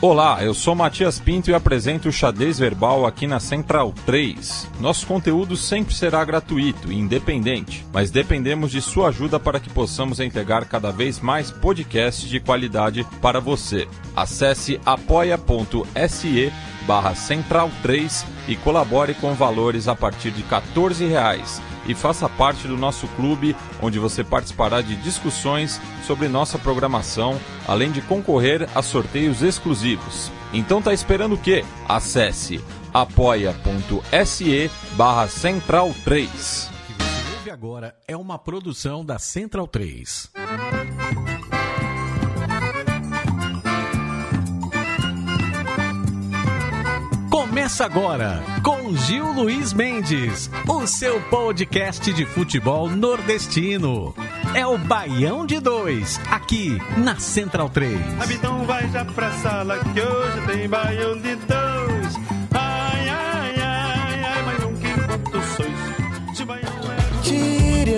Olá, eu sou Matias Pinto e apresento o Xadrez Verbal aqui na Central 3. Nosso conteúdo sempre será gratuito e independente, mas dependemos de sua ajuda para que possamos entregar cada vez mais podcasts de qualidade para você. Acesse apoia.se barra Central 3 e colabore com valores a partir de 14 reais e faça parte do nosso clube, onde você participará de discussões sobre nossa programação, além de concorrer a sorteios exclusivos. Então tá esperando o quê? Acesse apoia.se barra Central 3. O que você ouve agora é uma produção da Central 3. Começa agora com Gil Luiz Mendes, o seu podcast de futebol nordestino. É o Baião de Dois, aqui na Central 3. Então vai já pra sala que hoje tem Baião de Dois.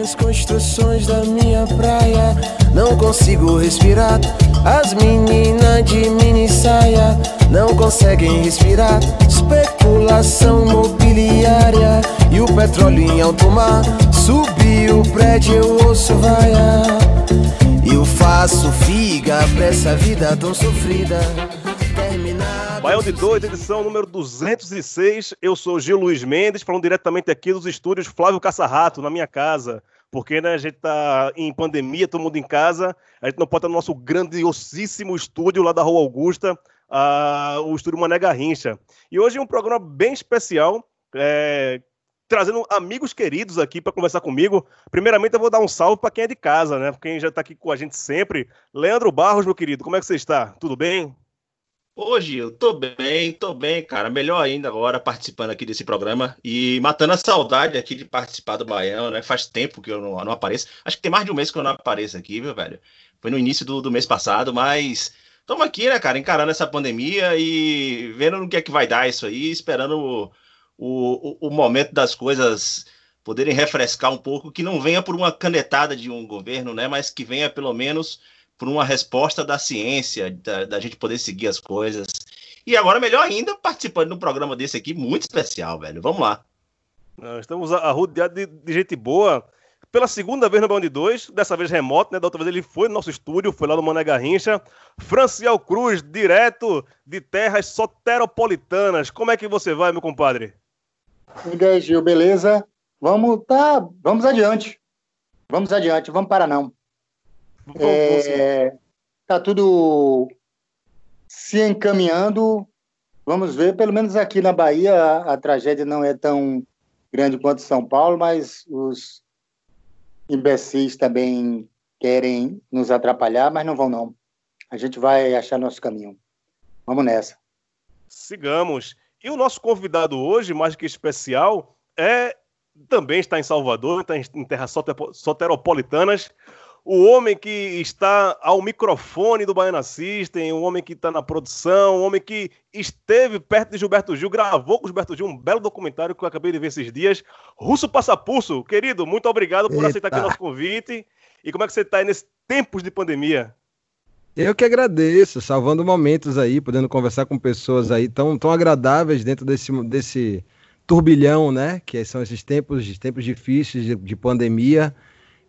As construções da minha praia. Não consigo respirar. As meninas de mini saia não conseguem respirar. Especulação imobiliária e o petróleo em alto mar. Subiu o prédio, eu ouço vaia. Eu faço figa pra essa vida tão sofrida. Baião de Dois, edição número 206. Eu sou Gil Luiz Mendes, falando diretamente aqui dos estúdios Flávio Caçarrato, na minha casa. Porque né, a gente tá em pandemia, todo mundo em casa. A gente não pode estar no nosso grandiosíssimo estúdio lá da Rua Augusta, ah, o estúdio Mané Garrincha. E hoje é um programa bem especial, é, trazendo amigos queridos aqui para conversar comigo. Primeiramente, eu vou dar um salve para quem é de casa, né? Quem já está aqui com a gente sempre. Leandro Barros, meu querido, como é que você está? Tudo bem? Hoje eu tô bem, tô bem, cara. Melhor ainda agora participando aqui desse programa e matando a saudade aqui de participar do Baião, né? Faz tempo que eu não, não apareço. Acho que tem mais de um mês que eu não apareço aqui, viu, velho? Foi no início do, do mês passado, mas estamos aqui, né, cara, encarando essa pandemia e vendo no que é que vai dar isso aí, esperando o, o, o momento das coisas poderem refrescar um pouco, que não venha por uma canetada de um governo, né? Mas que venha pelo menos por uma resposta da ciência, da, da gente poder seguir as coisas. E agora, melhor ainda, participando de um programa desse aqui, muito especial, velho. Vamos lá. Nós estamos arrodeados de, de gente boa. Pela segunda vez no de Dois, dessa vez remoto, né? Da outra vez ele foi no nosso estúdio, foi lá no Mané Garrincha. Franciel Cruz, direto de terras soteropolitanas. Como é que você vai, meu compadre? E aí, Gil, beleza? Vamos, tá, vamos adiante. Vamos adiante, vamos para não. Vamos-. É, tá tudo se encaminhando. Vamos ver, pelo menos aqui na Bahia, a, a tragédia não é tão grande quanto São Paulo, mas os imbecis também querem nos atrapalhar, mas não vão não. A gente vai achar nosso caminho. Vamos nessa. Sigamos. E o nosso convidado hoje, mais que especial, é também está em Salvador, está em terras sote- soteropolitanas. O homem que está ao microfone do Baiana System, o homem que está na produção, o homem que esteve perto de Gilberto Gil, gravou com o Gilberto Gil um belo documentário que eu acabei de ver esses dias. Russo Passapulso, querido, muito obrigado por Eita. aceitar aqui o nosso convite. E como é que você está aí nesses tempos de pandemia? Eu que agradeço, salvando momentos aí, podendo conversar com pessoas aí tão, tão agradáveis dentro desse, desse turbilhão, né? Que são esses tempos, tempos difíceis de, de pandemia,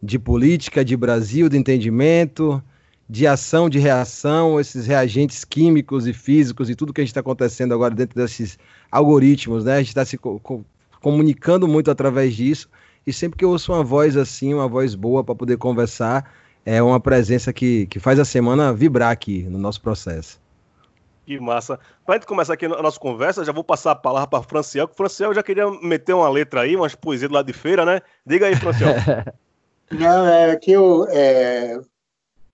de política, de Brasil, de entendimento, de ação, de reação, esses reagentes químicos e físicos e tudo que a gente está acontecendo agora dentro desses algoritmos, né? A gente está se co- co- comunicando muito através disso. E sempre que eu ouço uma voz assim, uma voz boa para poder conversar, é uma presença que, que faz a semana vibrar aqui no nosso processo. Que massa. Pra gente começar aqui a nossa conversa, já vou passar a palavra para Franciel, que o Franciel já queria meter uma letra aí, umas poesias do lado de feira, né? Diga aí, Franciel. Não, é que o é,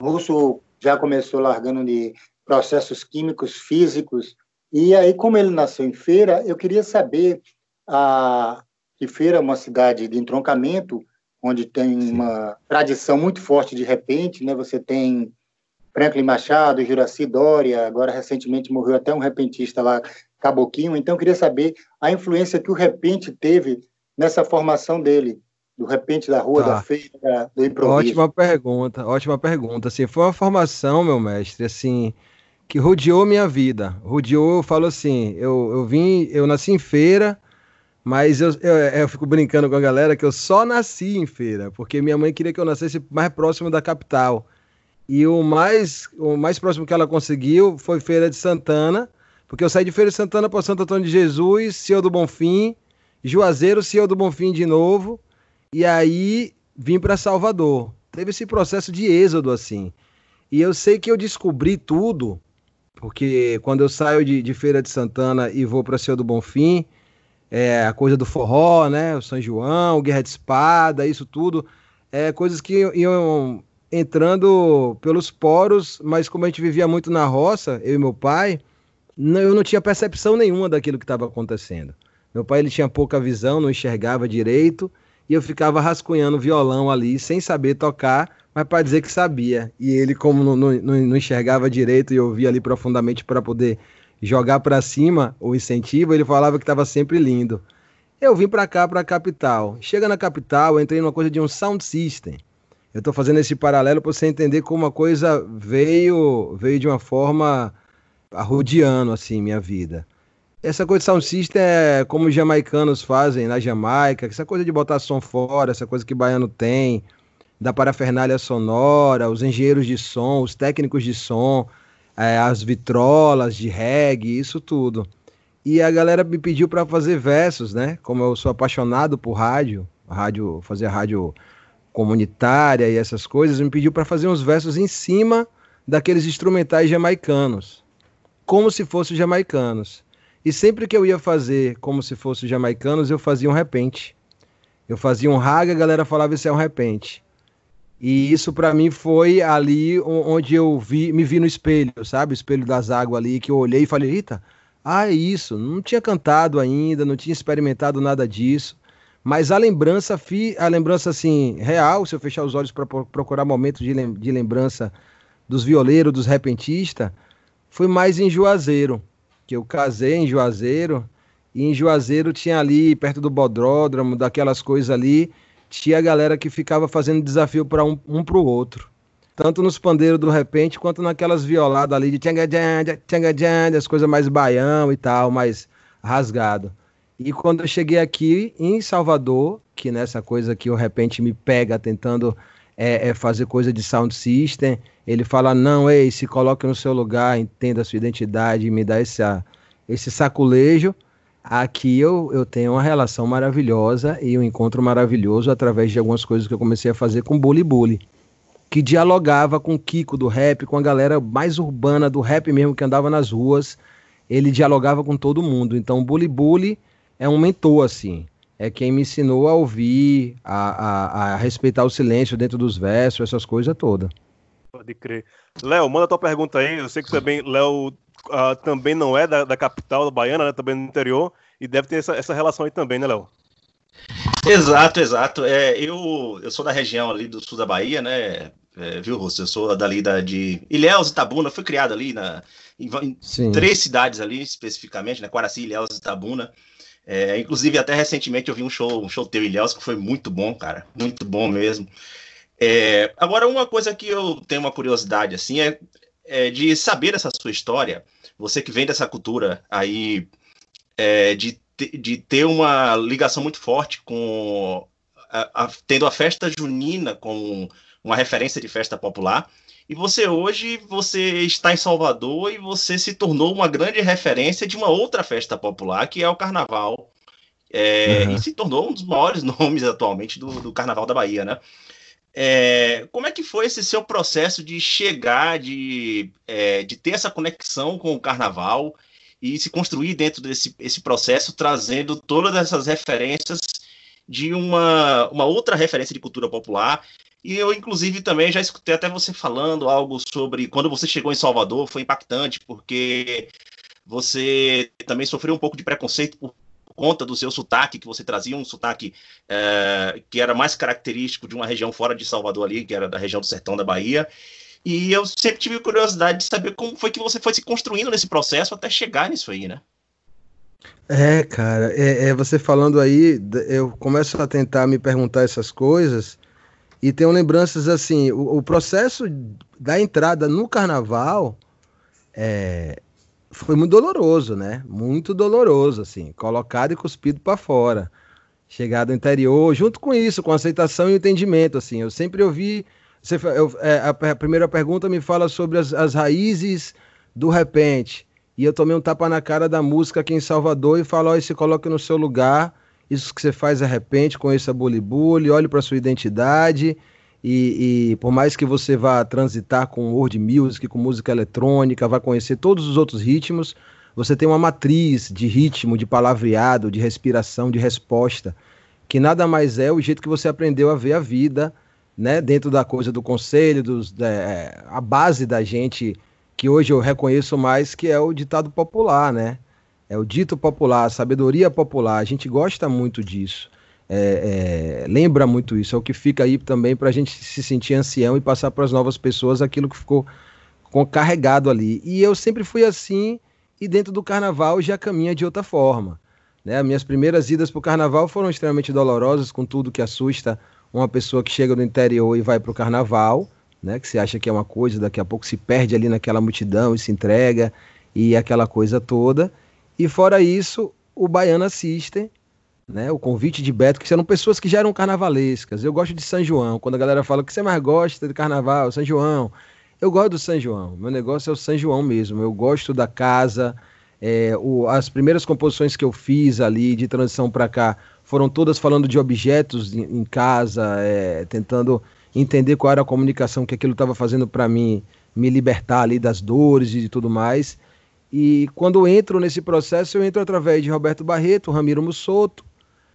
russo já começou largando de processos químicos, físicos, e aí, como ele nasceu em Feira, eu queria saber a, que Feira é uma cidade de entroncamento, onde tem uma tradição muito forte de repente, né? Você tem Franklin Machado, Juraci Dória, agora recentemente morreu até um repentista lá, Caboquinho. Então, eu queria saber a influência que o repente teve nessa formação dele, do repente da rua, Tá. da feira, do improviso. Ótima pergunta, ótima pergunta. Assim, foi uma formação, meu mestre, assim, que rodeou minha vida. Rodeou, eu falo assim, eu, eu vim, eu nasci em feira, mas eu, eu, eu, fico brincando com a galera que eu só nasci em feira, porque minha mãe queria que eu nascesse mais próximo da capital. E o mais, o mais próximo que ela conseguiu foi Feira de Santana, porque eu saí de Feira de Santana para Santo Antônio de Jesus, Ciel do Bonfim, Juazeiro, Ciel do Bonfim de novo, e aí vim para Salvador. Teve esse processo de êxodo assim. E eu sei que eu descobri tudo, porque quando eu saio de, de Feira de Santana e vou para Ciel do Bonfim, é, a coisa do forró, né? O São João, Guerra de Espada, isso tudo, é coisas que iam entrando pelos poros, mas como a gente vivia muito na roça, eu e meu pai, eu não tinha percepção nenhuma daquilo que estava acontecendo. Meu pai ele tinha pouca visão, não enxergava direito, e eu ficava rascunhando violão ali, sem saber tocar, mas para dizer que sabia. E ele, como não, não, não enxergava direito e ouvia ali profundamente para poder jogar para cima o incentivo, ele falava que estava sempre lindo. Eu vim para cá, para a capital. Chega na capital, eu entrei numa coisa de um sound system. Eu estou fazendo esse paralelo para você entender como a coisa veio, veio de uma forma arrodeando assim minha vida. Essa coisa de sound system é como os jamaicanos fazem na Jamaica, essa coisa de botar som fora, essa coisa que baiano tem, da parafernália sonora, os engenheiros de som, os técnicos de som, é, as vitrolas de reggae, isso tudo. E a galera me pediu para fazer versos, né? Como eu sou apaixonado por rádio, rádio, fazer rádio comunitária e essas coisas, me pediu para fazer uns versos em cima daqueles instrumentais jamaicanos, como se fossem jamaicanos. E sempre que eu ia fazer como se fossem jamaicanos, eu fazia um repente. Eu fazia um raga, a galera falava isso é um repente. E isso para mim foi ali onde eu vi, me vi no espelho, sabe? O espelho das águas ali, que eu olhei e falei, eita, ah, é isso. Não tinha cantado ainda, não tinha experimentado nada disso. Mas a lembrança, a lembrança assim, real, se eu fechar os olhos para procurar momentos de lembrança dos violeiros, dos repentistas, foi mais em Juazeiro, que eu casei em Juazeiro, e em Juazeiro tinha ali, perto do bodródromo, daquelas coisas ali, tinha a galera que ficava fazendo desafio para um, um para o outro. Tanto nos pandeiros do repente, quanto naquelas violadas ali de tchanga tchanga as coisas mais baião e tal, mais rasgado. E quando eu cheguei aqui em Salvador, que nessa coisa que o repente me pega tentando é, é fazer coisa de sound system, ele fala: não, ei, se coloque no seu lugar, entenda a sua identidade, me dá esse, esse saculejo. Aqui eu, eu tenho uma relação maravilhosa e um encontro maravilhoso através de algumas coisas que eu comecei a fazer com Bully Bully, que dialogava com o Kiko do rap, com a galera mais urbana do rap mesmo que andava nas ruas. Ele dialogava com todo mundo. Então, Bully Bully é um mentor, assim. É quem me ensinou a ouvir, a, a, a respeitar o silêncio dentro dos versos, essas coisas todas. Pode crer. Léo, manda tua pergunta aí. Eu sei que também, Léo uh, também não é da, da capital da Baiana, né? Também no interior. E deve ter essa, essa relação aí também, né, Léo? Exato, exato. É, eu, eu sou da região ali do sul da Bahia, né? É, viu, Russo? Eu sou dali da, de Ilhéus e Itabuna. Fui criado ali na, em, em três cidades ali, especificamente, né? Quaraci, Ilhéus e Itabuna. É, inclusive, até recentemente eu vi um show, um show teu Ilhéus que foi muito bom, cara. Muito bom mesmo. É, agora, uma coisa que eu tenho uma curiosidade, assim, é, é, de saber essa sua história. Você que vem dessa cultura aí, é, de, de ter uma ligação muito forte com. A, a, tendo a festa junina como uma referência de festa popular. E você hoje você está em Salvador e você se tornou uma grande referência de uma outra festa popular, que é o Carnaval. É, uhum. E se tornou um dos maiores nomes atualmente do, do Carnaval da Bahia, né? É, como é que foi esse seu processo de chegar, de, é, de ter essa conexão com o Carnaval e se construir dentro desse esse processo, trazendo todas essas referências de uma, uma outra referência de cultura popular e eu, inclusive, também já escutei até você falando algo sobre quando você chegou em Salvador, foi impactante, porque você também sofreu um pouco de preconceito por conta do seu sotaque, que você trazia um sotaque é, que era mais característico de uma região fora de Salvador ali, que era da região do sertão da Bahia. E eu sempre tive curiosidade de saber como foi que você foi se construindo nesse processo até chegar nisso aí, né? É, cara, é, é você falando aí, eu começo a tentar me perguntar essas coisas e tenho lembranças assim, o, o processo da entrada no carnaval é, foi muito doloroso, né? Muito doloroso, assim, colocado e cuspido para fora. Chegar do interior, junto com isso, com aceitação e entendimento, assim. Eu sempre ouvi. Você, eu, é, a, a, primeira pergunta me fala sobre as, as raízes do repente. E eu tomei um tapa na cara da música aqui em Salvador e falo: oh, se coloque no seu lugar, isso que você faz de repente, conheça Bully, olhe para sua identidade e, e, por mais que você vá transitar com world music, com música eletrônica, vá conhecer todos os outros ritmos, você tem uma matriz de ritmo, de palavreado, de respiração, de resposta, que nada mais é o jeito que você aprendeu a ver a vida, né? Dentro da coisa do conselho, dos, é, a base da gente, que hoje eu reconheço mais, que é o ditado popular, né? É o dito popular, a sabedoria popular. A gente gosta muito disso é, é, lembra muito isso, é o que fica aí também para a gente se sentir ancião e passar para as novas pessoas aquilo que ficou carregado ali. E eu sempre fui assim, e dentro do carnaval já caminha de outra forma. Né? Minhas primeiras idas para o carnaval foram extremamente dolorosas, com tudo que assusta uma pessoa que chega do interior e vai para o carnaval, né? que você acha que é uma coisa, daqui a pouco se perde ali naquela multidão e se entrega, e aquela coisa toda. E fora isso, o Baiana System, né, o convite de Beto, que eram pessoas que já eram carnavalescas. Eu gosto de São João. Quando a galera fala que você mais gosta de carnaval, São João. Eu gosto do São João. Meu negócio é o São João mesmo. Eu gosto da casa. É, o, as primeiras composições que eu fiz ali de transição para cá foram todas falando de objetos em, em casa, é, tentando entender qual era a comunicação que aquilo estava fazendo para mim me libertar ali das dores e de tudo mais. E quando entro nesse processo, eu entro através de Roberto Barreto, Ramiro Mussoto,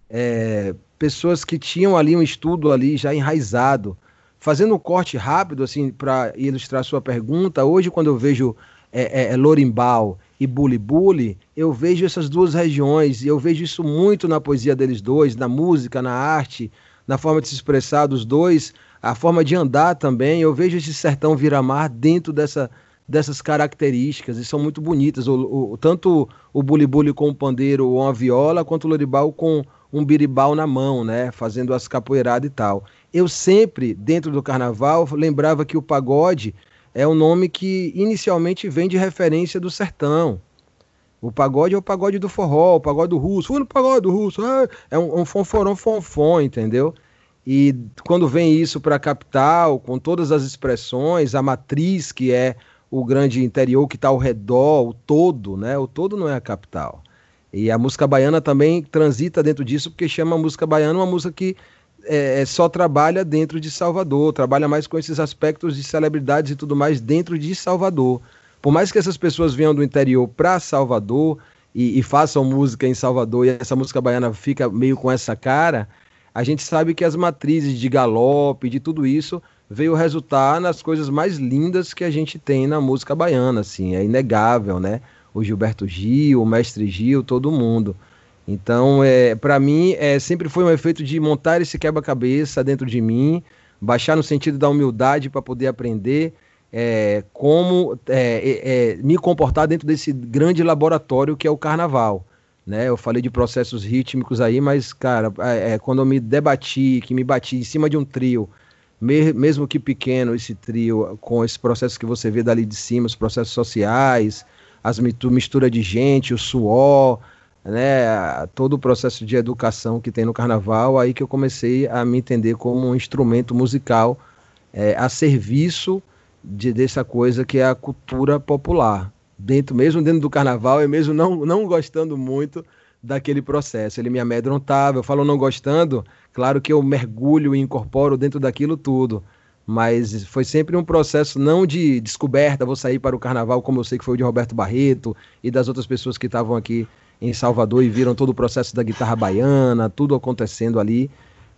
é, pessoas que tinham ali um estudo ali já enraizado. Fazendo um corte rápido, assim, para ilustrar sua pergunta, hoje quando eu vejo é, é, é e Bully Bully, eu vejo essas duas regiões, e eu vejo isso muito na poesia deles dois, na música, na arte, na forma de se expressar dos dois, a forma de andar também. Eu vejo esse sertão viramar dentro dessa, dessas características, e são muito bonitas. O, o, tanto o Bully com o pandeiro ou a viola, quanto o Loribal com um biribau na mão, né? Fazendo as capoeiradas e tal. Eu sempre, dentro do carnaval, lembrava que o pagode é um nome que inicialmente vem de referência do sertão. O pagode é o pagode do forró, o pagode do russo. Fui no pagode do russo. É, é um, um fonforão fonfon, entendeu? E quando vem isso para a capital, com todas as expressões, a matriz que é o grande interior que está ao redor, o todo, né? O todo não é a capital. E a música baiana também transita dentro disso, porque chama a música baiana uma música que é, é, só trabalha dentro de Salvador, trabalha mais com esses aspectos de celebridades e tudo mais dentro de Salvador. Por mais que essas pessoas venham do interior para Salvador e, e, façam música em Salvador e essa música baiana fica meio com essa cara, a gente sabe que as matrizes de galope, de tudo isso, veio resultar nas coisas mais lindas que a gente tem na música baiana, assim, é inegável, né? o Gilberto Gil, o Mestre Gil, todo mundo. Então, é, para mim, é, sempre foi um efeito de montar esse quebra-cabeça dentro de mim, baixar no sentido da humildade para poder aprender é, como é, é, é, me comportar dentro desse grande laboratório que é o carnaval. Né? Eu falei de processos rítmicos aí, mas, cara, é, quando eu me debati, que me bati em cima de um trio, mesmo que pequeno, esse trio, com esses processos que você vê dali de cima, os processos sociais, as mistura de gente, o suor, né, todo o processo de educação que tem no carnaval, aí que eu comecei a me entender como um instrumento musical é, a serviço de, dessa coisa que é a cultura popular. Dentro, mesmo dentro do carnaval, e mesmo não, não gostando muito daquele processo. Ele me amedrontava, eu falo não gostando, claro que eu mergulho e incorporo dentro daquilo tudo mas foi sempre um processo não de descoberta, vou sair para o carnaval, como eu sei que foi o de Roberto Barreto e das outras pessoas que estavam aqui em Salvador e viram todo o processo da guitarra baiana, tudo acontecendo ali,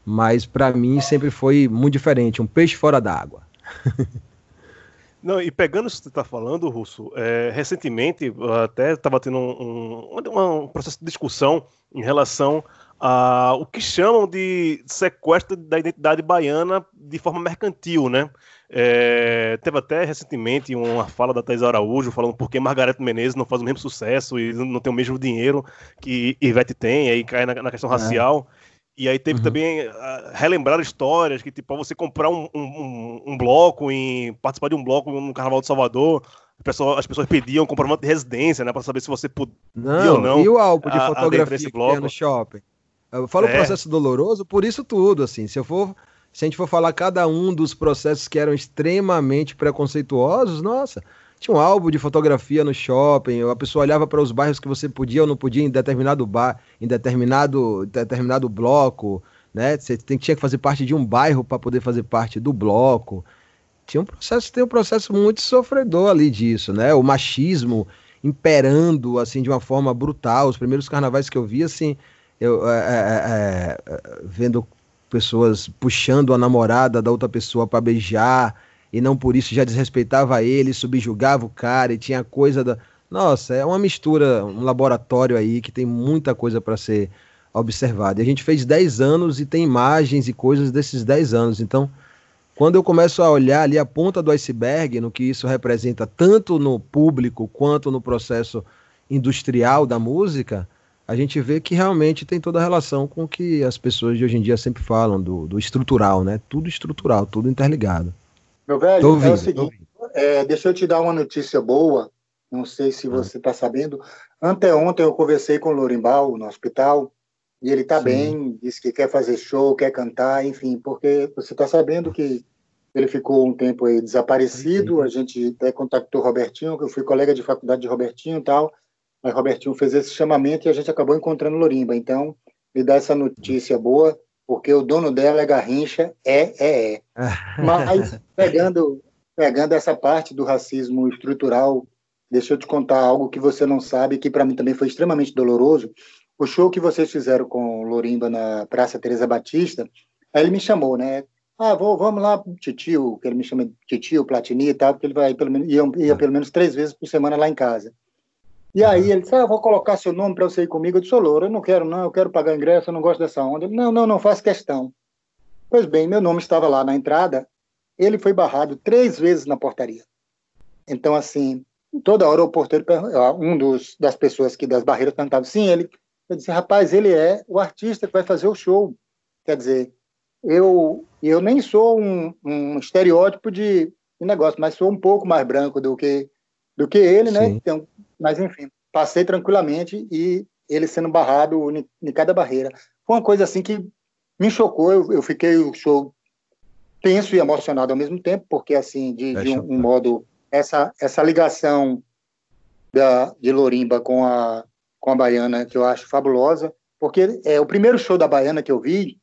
mas para mim sempre foi muito diferente, um peixe fora d'água. Não, e pegando isso que você está falando, Russo, é, recentemente até estava tendo um, um, um, processo de discussão em relação uh, o que chamam de sequestro da identidade baiana de forma mercantil, né? É, teve até recentemente uma fala da Thais Araújo falando por que Margareth Menezes não faz o mesmo sucesso e não tem o mesmo dinheiro que Ivete tem, aí cai na, na questão é. E aí teve uhum. também uh, relembrar histórias que, tipo, você comprar um, um, um, bloco, em participar de um bloco no Carnaval de Salvador, pessoal, as pessoas pediam comprovante de residência, né? Pra saber se você podia não, ou não. E o álbum de a- fotografia que bloco. no shopping. Eu falo É. processo doloroso por isso tudo, assim. Se eu for. Se a gente for falar cada um dos processos que eram extremamente preconceituosos, nossa, tinha um álbum de fotografia no shopping, a pessoa olhava para os bairros que você podia ou não podia em determinado bar, em determinado, determinado bloco, né? Você tinha que fazer parte de um bairro para poder fazer parte do bloco. Tinha um processo, tem um processo muito sofredor ali disso, né? O machismo imperando assim de uma forma brutal. Os primeiros carnavais que eu vi, assim, eu é, é, é, vendo pessoas puxando a namorada da outra pessoa para beijar e não por isso já desrespeitava ele, subjugava o cara e tinha coisa da. Nossa, é uma mistura, um laboratório aí que tem muita coisa para ser observada. E a gente fez 10 anos e tem imagens e coisas desses 10 anos. Então, quando eu começo a olhar ali a ponta do iceberg, no que isso representa tanto no público quanto no processo industrial da música, a gente vê que realmente tem toda a relação com o que as pessoas de hoje em dia sempre falam, do, do estrutural, né? Tudo estrutural, tudo interligado. Meu velho, ouvindo, é o seguinte, é, deixa eu te dar uma notícia boa, não sei se você está sabendo. Anteontem eu conversei com o Lorimbal no hospital, e ele está bem, disse que quer fazer show, quer cantar, enfim, porque você está sabendo que ele ficou um tempo aí desaparecido, a gente até contactou o Robertinho, que eu fui colega de faculdade de Robertinho e tal, aí Robertinho fez esse chamamento e a gente acabou encontrando o Lorimba, então me dá essa notícia boa, porque o dono dela é Garrincha, é, é, é. Mas pegando, pegando essa parte do racismo estrutural, deixa eu te contar algo que você não sabe, que para mim também foi extremamente doloroso. O show que vocês fizeram com Lorimba na Praça Teresa Batista, aí ele me chamou, né? Ah, vou, vamos lá, titio, que ele me chama de titio, Platini e tal, porque ele vai pelo menos, ia, ia pelo menos três vezes por semana lá em casa. E aí ele disse, ah, vou colocar seu nome para você ir comigo. Eu disse, ô Louro, eu não quero não, eu quero pagar ingresso, eu não gosto dessa onda. Ele, não, não, não faz questão. Pois bem, meu nome estava lá na entrada, ele foi barrado três vezes na portaria. Então, assim, toda hora o porteiro, um dos, das pessoas que das barreiras perguntava, sim, ele, eu disse, rapaz, ele é o artista que vai fazer o show. Quer dizer, eu, eu nem sou um, um estereótipo de, de negócio, mas sou um pouco mais branco do que, do que ele, né? Sim. Então, mas, enfim, passei tranquilamente e ele sendo barrado em, em cada barreira. Foi uma coisa assim que me chocou, eu, eu fiquei o show tenso e emocionado ao mesmo tempo, porque assim, de, É de um, um modo, essa, essa ligação da, de Lorimba com a, com a Baiana, que eu acho fabulosa, porque é o primeiro show da Baiana que eu vi,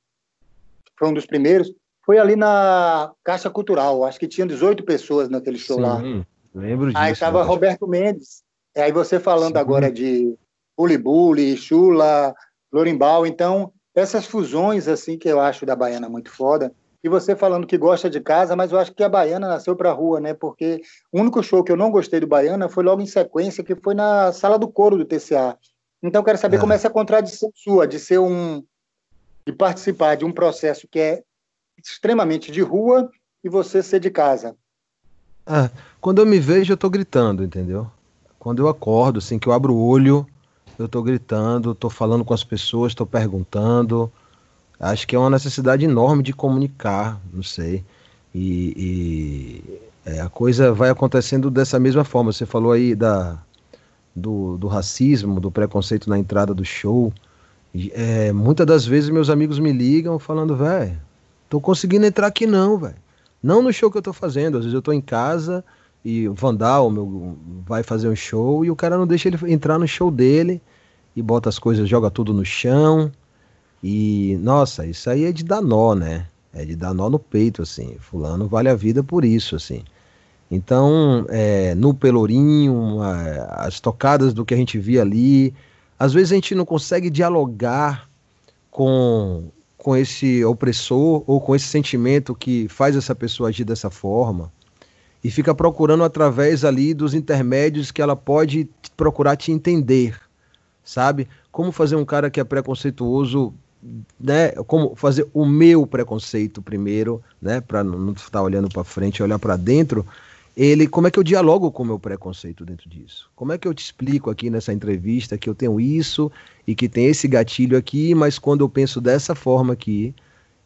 foi um dos primeiros, foi ali na Caixa Cultural, acho que tinha 18 pessoas naquele show lá. Sim, lembro disso. Aí estava né? Roberto Mendes. Aí você falando Sim. agora de Bully, Chula, Lorimbal. Então, essas fusões assim que eu acho da Baiana muito foda. E você falando que gosta de casa, mas eu acho que a Baiana nasceu pra rua, né? Porque o único show que eu não gostei do Baiana foi logo em sequência, que foi na sala do coro do TCA. Então, eu quero saber É. como é essa contradição sua de ser um. de participar de um processo que é extremamente de rua e você ser de casa. Ah, quando eu me vejo, eu tô gritando, entendeu? Quando eu acordo, assim, que eu abro o olho, eu tô gritando, tô falando com as pessoas, tô perguntando. Acho que é uma necessidade enorme de comunicar, não sei. E, e, é, a coisa vai acontecendo dessa mesma forma. Você falou aí da, do, do racismo, do preconceito na entrada do show. É, muitas das vezes meus amigos me ligam falando, velho, tô conseguindo entrar aqui não, velho. Não no show que eu tô fazendo, às vezes eu tô em casa e o Vandal meu, vai fazer um show e o cara não deixa ele entrar no show dele e bota as coisas, joga tudo no chão. E, nossa, isso aí é de dar nó, né? É de dar nó no peito, assim. Fulano vale a vida por isso, assim. Então, é, no Pelourinho, as tocadas do que a gente via ali, às vezes a gente não consegue dialogar com, com esse opressor ou com esse sentimento que faz essa pessoa agir dessa forma e fica procurando através ali dos intermédios que ela pode procurar te entender, sabe? Como fazer um cara que é preconceituoso, né? Como fazer o meu preconceito primeiro, né? Para não estar olhando para frente, olhar para dentro. Ele, como é que eu dialogo com o meu preconceito dentro disso? Como é que eu te explico aqui nessa entrevista que eu tenho isso e que tem esse gatilho aqui, mas quando eu penso dessa forma aqui,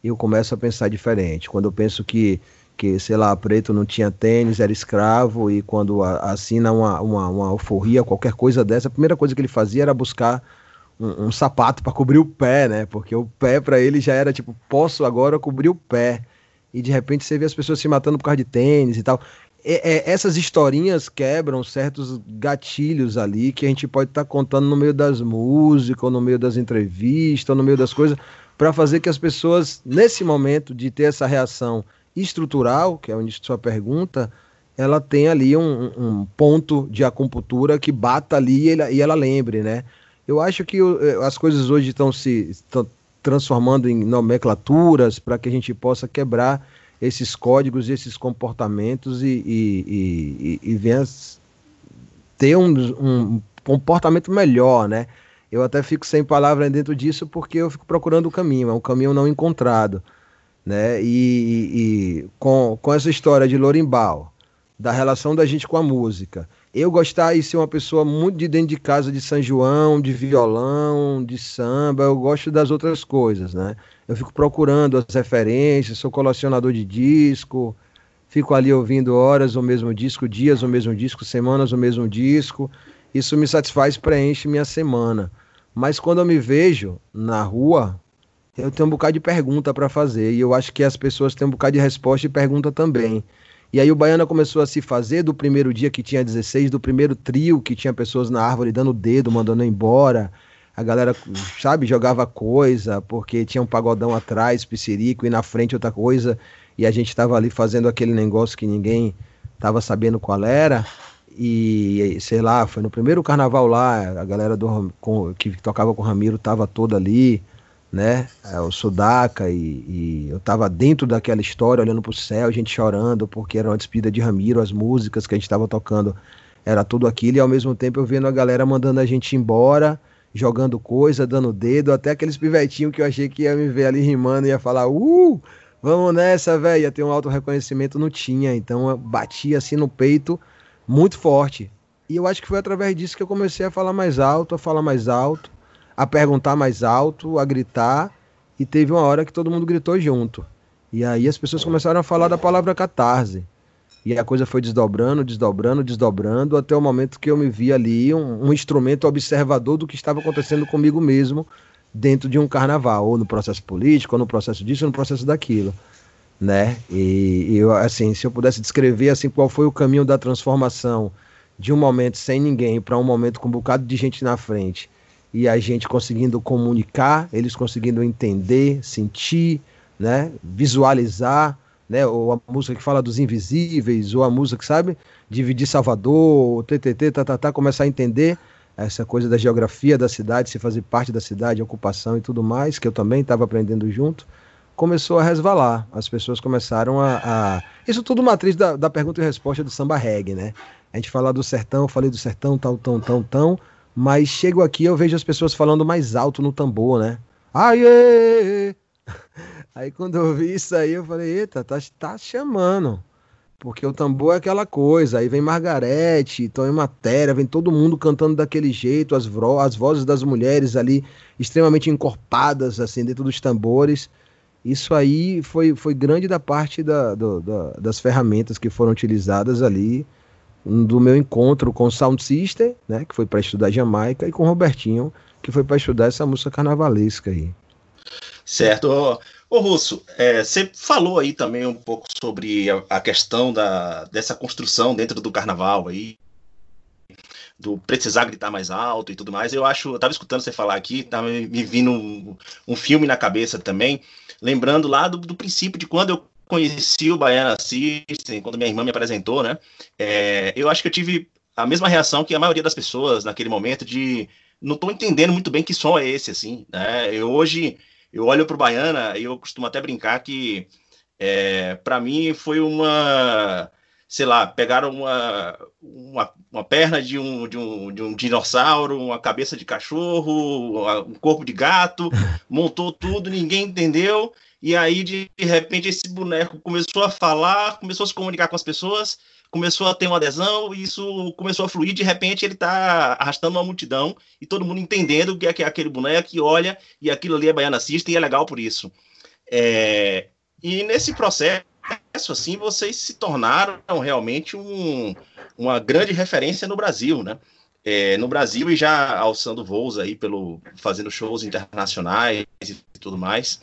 eu começo a pensar diferente. Quando eu penso que que, sei lá, preto não tinha tênis, era escravo, e quando assina uma, uma, uma alforria, qualquer coisa dessa, a primeira coisa que ele fazia era buscar um, um sapato para cobrir o pé, né? Porque o pé para ele já era tipo, posso agora cobrir o pé. E de repente você vê as pessoas se matando por causa de tênis e tal. É, é, essas historinhas quebram certos gatilhos ali que a gente pode estar tá contando no meio das músicas, ou no meio das entrevistas, ou no meio das coisas, para fazer que as pessoas, nesse momento de ter essa reação estrutural, que é o início da sua pergunta, ela tem ali um, um ponto de acupuntura que bata ali e ela, e ela lembre, né? Eu acho que eh, as coisas hoje estão se estão transformando em nomenclaturas para que a gente possa quebrar esses códigos, esses comportamentos e, e, e, e venha ter um, um, comportamento melhor, né? Eu até fico sem palavras dentro disso porque eu fico procurando o caminho, é um caminho não encontrado, né? E, e com, com essa história de Lorimbal, da relação da gente com a música, eu gostar de ser uma pessoa muito de dentro de casa de São João, de violão, de samba, eu gosto das outras coisas, né? Eu fico procurando as referências, sou colecionador de disco, fico ali ouvindo horas o mesmo disco, dias o mesmo disco, semanas o mesmo disco. Isso me satisfaz, preenche minha semana. Mas quando eu me vejo na rua, eu tenho um bocado de pergunta para fazer e eu acho que as pessoas têm um bocado de resposta e pergunta também. E aí o Baiana começou a se fazer do primeiro dia que tinha 16, do primeiro trio que tinha pessoas na árvore dando o dedo, mandando embora. A galera, sabe, jogava coisa, porque tinha um pagodão atrás, piscirico, e na frente outra coisa, e a gente tava ali fazendo aquele negócio que ninguém tava sabendo qual era. E sei lá, foi no primeiro carnaval lá, a galera do, com, que tocava com o Ramiro tava toda ali né? É, o Sudaca e, e eu tava dentro daquela história, olhando pro céu, gente chorando, porque era uma despedida de Ramiro, as músicas que a gente tava tocando era tudo aquilo, e ao mesmo tempo eu vendo a galera mandando a gente embora, jogando coisa, dando dedo, até aqueles pivetinhos que eu achei que ia me ver ali rimando, ia falar, uh, vamos nessa, velho, ia ter um auto reconhecimento, não tinha, então eu batia assim no peito, muito forte. E eu acho que foi através disso que eu comecei a falar mais alto, a falar mais alto, a perguntar mais alto, a gritar, e teve uma hora que todo mundo gritou junto. E aí as pessoas começaram a falar da palavra catarse. E a coisa foi desdobrando, desdobrando, desdobrando, até o momento que eu me vi ali um, um instrumento observador do que estava acontecendo comigo mesmo dentro de um carnaval, ou no processo político, ou no processo disso, ou no processo daquilo, né? E, e eu, assim, se eu pudesse descrever assim qual foi o caminho da transformação de um momento sem ninguém para um momento com um bocado de gente na frente e a gente conseguindo comunicar, eles conseguindo entender, sentir, né, visualizar, né, ou a música que fala dos invisíveis, ou a música que sabe dividir Salvador, TTT, tá, tá, tá, começar a entender essa coisa da geografia da cidade, se fazer parte da cidade, ocupação e tudo mais, que eu também estava aprendendo junto, começou a resvalar. As pessoas começaram a. a... Isso tudo matriz da, da pergunta e resposta do samba reggae, né? A gente fala do sertão, falei do sertão, tal, tão, tão, tão. Mas chego aqui eu vejo as pessoas falando mais alto no tambor, né? Aê! Aí quando eu vi isso aí, eu falei, eita, tá, tá chamando. Porque o tambor é aquela coisa. Aí vem Margarete, Tony Matéria, vem todo mundo cantando daquele jeito, as, vo as vozes das mulheres ali extremamente encorpadas, assim, dentro dos tambores. Isso aí foi, foi grande da parte da, do, da, das ferramentas que foram utilizadas ali do meu encontro com o Sound System, né, que foi para estudar Jamaica, e com o Robertinho, que foi para estudar essa música carnavalesca aí. Certo. Ô, Russo, é, você falou aí também um pouco sobre a, a, questão da, dessa construção dentro do carnaval aí, do precisar gritar mais alto e tudo mais. Eu acho, eu tava escutando você falar aqui, tava me vindo um, um filme na cabeça também, lembrando lá do, do princípio de quando eu conheci o Baiana System, quando minha irmã me apresentou, né? É, eu acho que eu tive a mesma reação que a maioria das pessoas naquele momento de não estou entendendo muito bem que som é esse, assim, né? Eu hoje eu olho para o Baiana e eu costumo até brincar que é, para mim foi uma sei lá, pegaram uma, uma, uma, perna de um, de, um, de um dinossauro, uma cabeça de cachorro, um corpo de gato, montou tudo, ninguém entendeu, e aí, de repente, esse boneco começou a falar, começou a se comunicar com as pessoas, começou a ter uma adesão, e isso começou a fluir. De repente, ele está arrastando uma multidão e todo mundo entendendo o que é, que é aquele boneco, que olha, e aquilo ali é Baiana System, e é legal por isso. É... E nesse processo, assim, vocês se tornaram realmente um, uma grande referência no Brasil, né? É, no Brasil e já alçando voos aí pelo fazendo shows internacionais e tudo mais.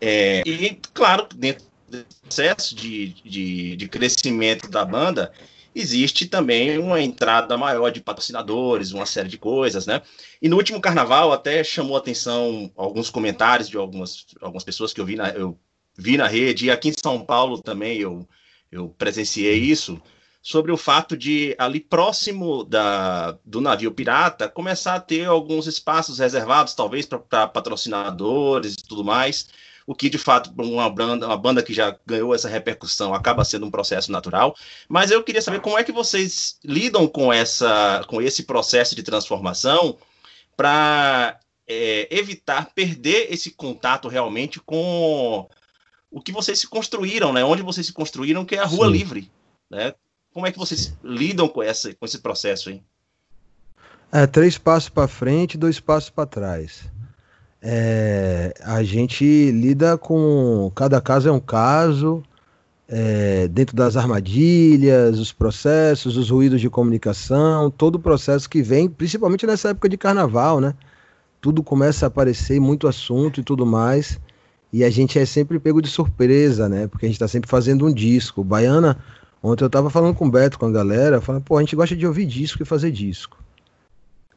É, e claro, dentro do processo de, de, de crescimento da banda, existe também uma entrada maior de patrocinadores, uma série de coisas, né? E no último carnaval até chamou atenção alguns comentários de algumas, algumas pessoas que eu vi na, eu vi na rede, e aqui em São Paulo também eu, eu presenciei isso, sobre o fato de ali próximo da, do navio pirata começar a ter alguns espaços reservados, talvez para patrocinadores e tudo mais, o que de fato uma banda, uma banda que já ganhou essa repercussão acaba sendo um processo natural. Mas eu queria saber como é que vocês lidam com essa, com esse processo de transformação para é, evitar perder esse contato realmente com o que vocês se construíram, né? Onde vocês se construíram, que é a Rua Sim. Livre, né? Como é que vocês lidam com, essa, com esse processo aí? É, três passos para frente, dois passos para trás. É, a gente lida com cada caso é um caso, é, dentro das armadilhas, os processos, os ruídos de comunicação, todo o processo que vem, principalmente nessa época de carnaval, né? Tudo começa a aparecer, muito assunto e tudo mais. E a gente é sempre pego de surpresa, né? Porque a gente está sempre fazendo um disco. Baiana, ontem eu estava falando com o Beto, com a galera, falando, pô, a gente gosta de ouvir disco e fazer disco.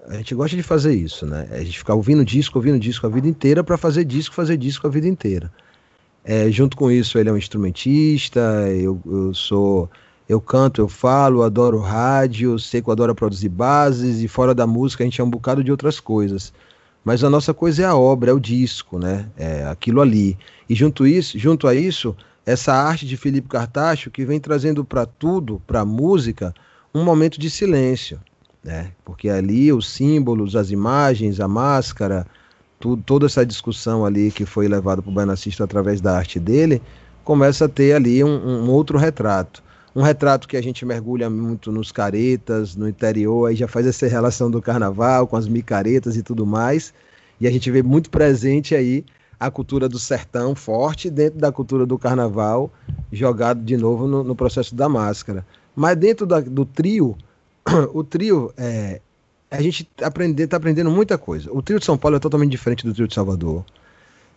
A gente gosta de fazer isso, né? A gente ficar ouvindo disco, ouvindo disco a vida inteira para fazer disco, fazer disco a vida inteira. É, junto com isso, ele é um instrumentista, eu, eu sou. Eu canto, eu falo, adoro rádio, sei que eu adoro produzir bases, e fora da música a gente é um bocado de outras coisas. Mas a nossa coisa é a obra, é o disco, né? É aquilo ali. E junto, isso, junto a isso, essa arte de Felipe Cartacho que vem trazendo para tudo, para a música, um momento de silêncio, né? Porque ali os símbolos, as imagens, a máscara, toda essa discussão ali que foi levada para o Banacista através da arte dele, começa a ter ali um, um outro retrato um retrato que a gente mergulha muito nos caretas, no interior, aí já faz essa relação do carnaval com as micaretas e tudo mais. E a gente vê muito presente aí a cultura do sertão forte dentro da cultura do carnaval, jogado de novo no, no processo da máscara. Mas dentro da, do trio, o trio é, a gente está aprendendo, muita coisa. O trio de São Paulo é totalmente diferente do trio de Salvador.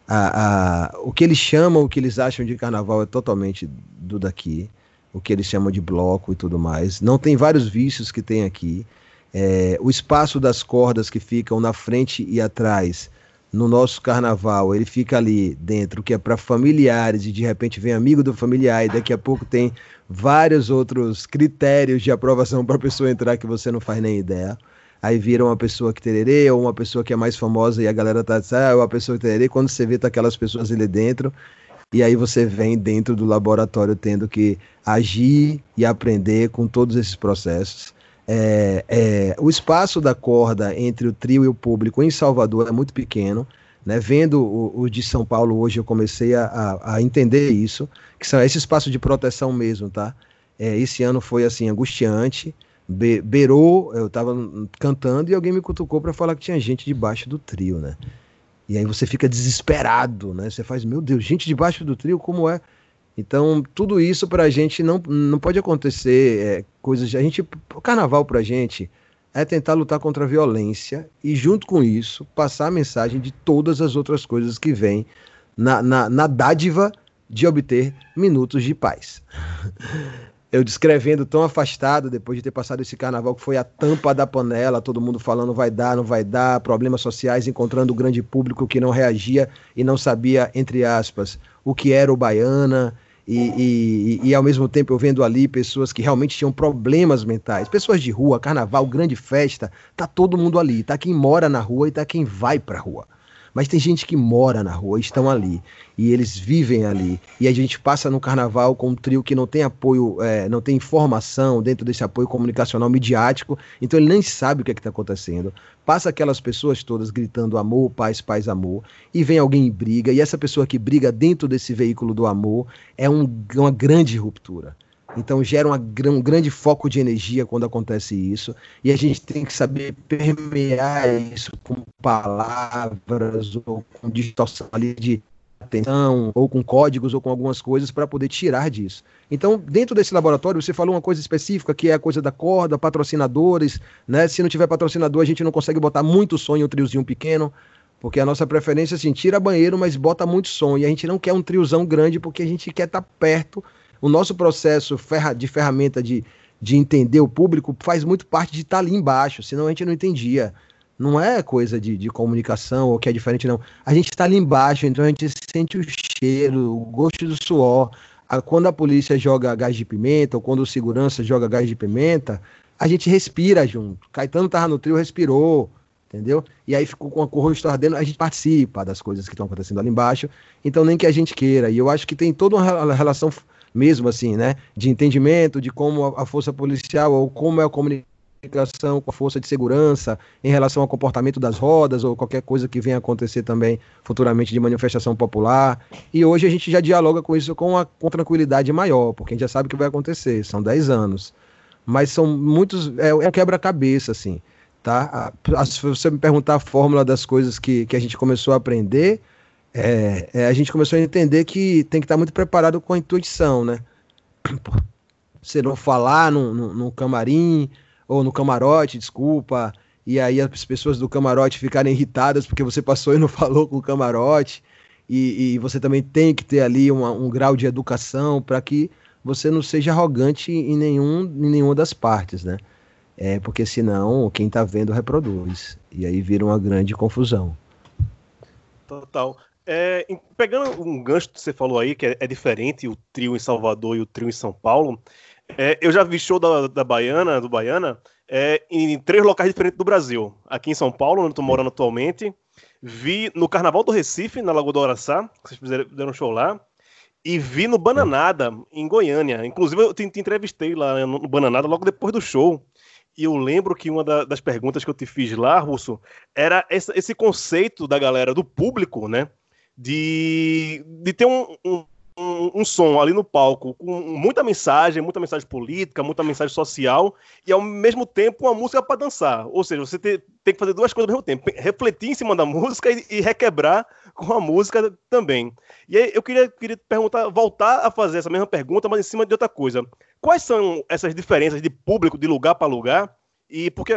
A, a, o que eles chamam, o que eles acham de carnaval é totalmente do daqui o que eles chamam de bloco e tudo mais. Não tem vários vícios que tem aqui. É, o espaço das cordas que ficam na frente e atrás no nosso carnaval, ele fica ali dentro, que é para familiares, e de repente vem amigo do familiar, e daqui a pouco tem vários outros critérios de aprovação para a pessoa entrar que você não faz nem ideia. Aí vira uma pessoa que tererê, ou uma pessoa que é mais famosa e a galera tá dizendo, ah, é uma pessoa que tererê, quando você vê tá aquelas pessoas ali dentro, e aí você vem dentro do laboratório tendo que agir e aprender com todos esses processos. É, é, o espaço da corda entre o trio e o público em Salvador é muito pequeno. Né? Vendo o, de São Paulo hoje, eu comecei a, a, a, entender isso, que são esse espaço de proteção mesmo, tá? É, esse ano foi assim angustiante. Be, beirou, eu estava cantando e alguém me cutucou para falar que tinha gente debaixo do trio, né? E aí você fica desesperado, né? Você faz, meu Deus, gente debaixo do trio, como é? Então, tudo isso pra gente não, não pode acontecer. É, coisas. A gente. O carnaval pra gente é tentar lutar contra a violência e, junto com isso, passar a mensagem de todas as outras coisas que vêm na, na, na dádiva de obter minutos de paz. eu descrevendo tão afastado depois de ter passado esse carnaval que foi a tampa da panela, todo mundo falando vai dar, não vai dar, problemas sociais, encontrando o grande público que não reagia e não sabia, entre aspas, o que era o baiana. E, e, e, ao mesmo tempo eu vendo ali pessoas que realmente tinham problemas mentais, pessoas de rua, carnaval, grande festa, tá todo mundo ali, tá quem mora na rua e tá quem vai pra rua. Mas tem gente que mora na rua, estão ali, e eles vivem ali. E a gente passa no carnaval com um trio que não tem apoio, é, não tem informação dentro desse apoio comunicacional midiático, então ele nem sabe o que é está acontecendo. Passa aquelas pessoas todas gritando amor, paz, paz, amor, e vem alguém e briga, e essa pessoa que briga dentro desse veículo do amor é um, uma grande ruptura. Então gera uma, um grande foco de energia quando acontece isso. E a gente tem que saber permear isso com palavras ou com distorção ali de atenção, ou com códigos, ou com algumas coisas para poder tirar disso. Então, dentro desse laboratório, você falou uma coisa específica, que é a coisa da corda, patrocinadores, né? Se não tiver patrocinador, a gente não consegue botar muito som em um triozinho pequeno, porque a nossa preferência é assim, tira banheiro, mas bota muito som. E a gente não quer um triozão grande, porque a gente quer estar tá perto. O nosso processo de ferramenta de, de entender o público faz muito parte de estar tá ali embaixo, senão a gente não entendia. Não é coisa de, de comunicação ou que é diferente, não. A gente está ali embaixo, então a gente sente o cheiro, o gosto do suor. Quando a polícia joga gás de pimenta, ou quando o segurança joga gás de pimenta, a gente respira junto. Caetano tava no trio, respirou, entendeu? E aí ficou com a cor ardendo, a gente participa das coisas que estão acontecendo ali embaixo, então nem que a gente queira. E eu acho que tem toda uma relação mesmo assim, né, de entendimento de como a força policial ou como é a comunicação com a força de segurança em relação ao comportamento das rodas ou qualquer coisa que venha acontecer também futuramente de manifestação popular. E hoje a gente já dialoga com isso com, uma, com tranquilidade maior, porque a gente já sabe o que vai acontecer. São 10 anos. Mas são muitos. É, é um quebra-cabeça, assim. Tá? Se você me perguntar a fórmula das coisas que, que a gente começou a aprender, é, é, a gente começou a entender que tem que estar muito preparado com a intuição, né? Você não falar no, no, no camarim, ou no camarote, desculpa, e aí as pessoas do camarote ficarem irritadas porque você passou e não falou com o camarote, e, e você também tem que ter ali uma, um grau de educação para que você não seja arrogante em, nenhum, em nenhuma das partes, né? É, porque senão quem está vendo reproduz, e aí vira uma grande confusão. Total. É, pegando um gancho que você falou aí, que é, é diferente o trio em Salvador e o trio em São Paulo, é, eu já vi show da, da Baiana, do Baiana, é, em três locais diferentes do Brasil. Aqui em São Paulo, onde eu tô morando atualmente. Vi no Carnaval do Recife, na Lagoa do Araçá, que vocês fizeram, show lá. E vi no Bananada, em Goiânia. Inclusive, eu te, te entrevistei lá no, no Bananada logo depois do show. E eu lembro que uma da, das perguntas que eu te fiz lá, Russo, era esse, esse conceito da galera, do público, né? De, de ter um, um um, som ali no palco com muita mensagem, muita mensagem política, muita mensagem social e ao mesmo tempo uma música para dançar. Ou seja, você te, tem que fazer duas coisas ao mesmo tempo: refletir em cima da música e, e, requebrar com a música também. E aí eu queria, queria perguntar, voltar a fazer essa mesma pergunta, mas em cima de outra coisa. Quais são essas diferenças de público, de lugar para lugar? E porque,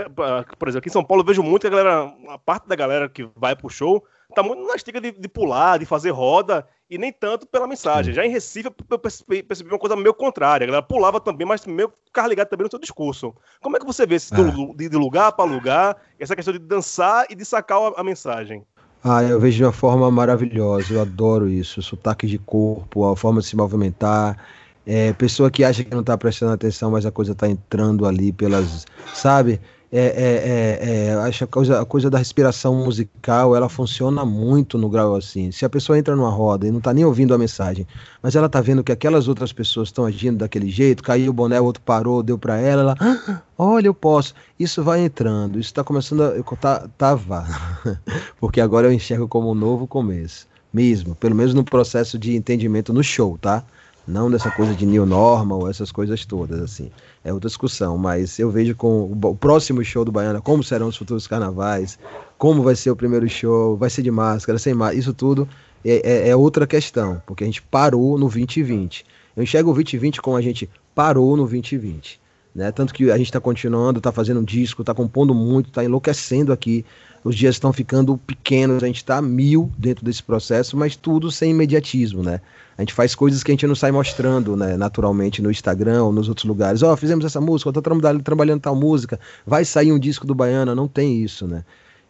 por exemplo, aqui em São Paulo eu vejo muito que a galera, a parte da galera que vai pro show tá muito na estiga de, de, pular, de fazer roda, e nem tanto pela mensagem. Já em Recife, eu percebi, percebi uma coisa meio contrária. A galera pulava também, mas meio ficar ligado também no seu discurso. Como é que você vê esse ah. de, de, lugar para lugar, essa questão de dançar e de sacar a, a, mensagem? Ah, eu vejo de uma forma maravilhosa, eu adoro isso, o sotaque de corpo, a forma de se movimentar. É, pessoa que acha que não está prestando atenção, mas a coisa está entrando ali pelas. Sabe? É, é, é, é, acho a coisa, a coisa da respiração musical ela funciona muito no grau assim. Se a pessoa entra numa roda e não está nem ouvindo a mensagem, mas ela está vendo que aquelas outras pessoas estão agindo daquele jeito, caiu o boné, o outro parou, deu para ela, ela, ah, olha, eu posso. Isso vai entrando, isso está começando a. Tá, tava. Porque agora eu enxergo como um novo começo. Mesmo, pelo menos no processo de entendimento no show, tá? Não dessa coisa de new normal, essas coisas todas, assim é outra discussão, mas eu vejo com o próximo show do Baiana, como serão os futuros carnavais, como vai ser o primeiro show, vai ser de máscara, sem máscara, isso tudo é, é, é, outra questão, porque a gente parou no 2020. Eu enxergo o 2020 como a gente parou no 2020. Né? Tanto que a gente está continuando, está fazendo um disco, está compondo muito, está enlouquecendo aqui. Os dias estão ficando pequenos, a gente está mil dentro desse processo, mas tudo sem imediatismo, né? A gente faz coisas que a gente não sai mostrando, né, naturalmente no Instagram ou nos outros lugares. Ó, oh, fizemos essa música, eu tô tra trabalhando tal música, vai sair um disco do Baiana, não tem isso, né?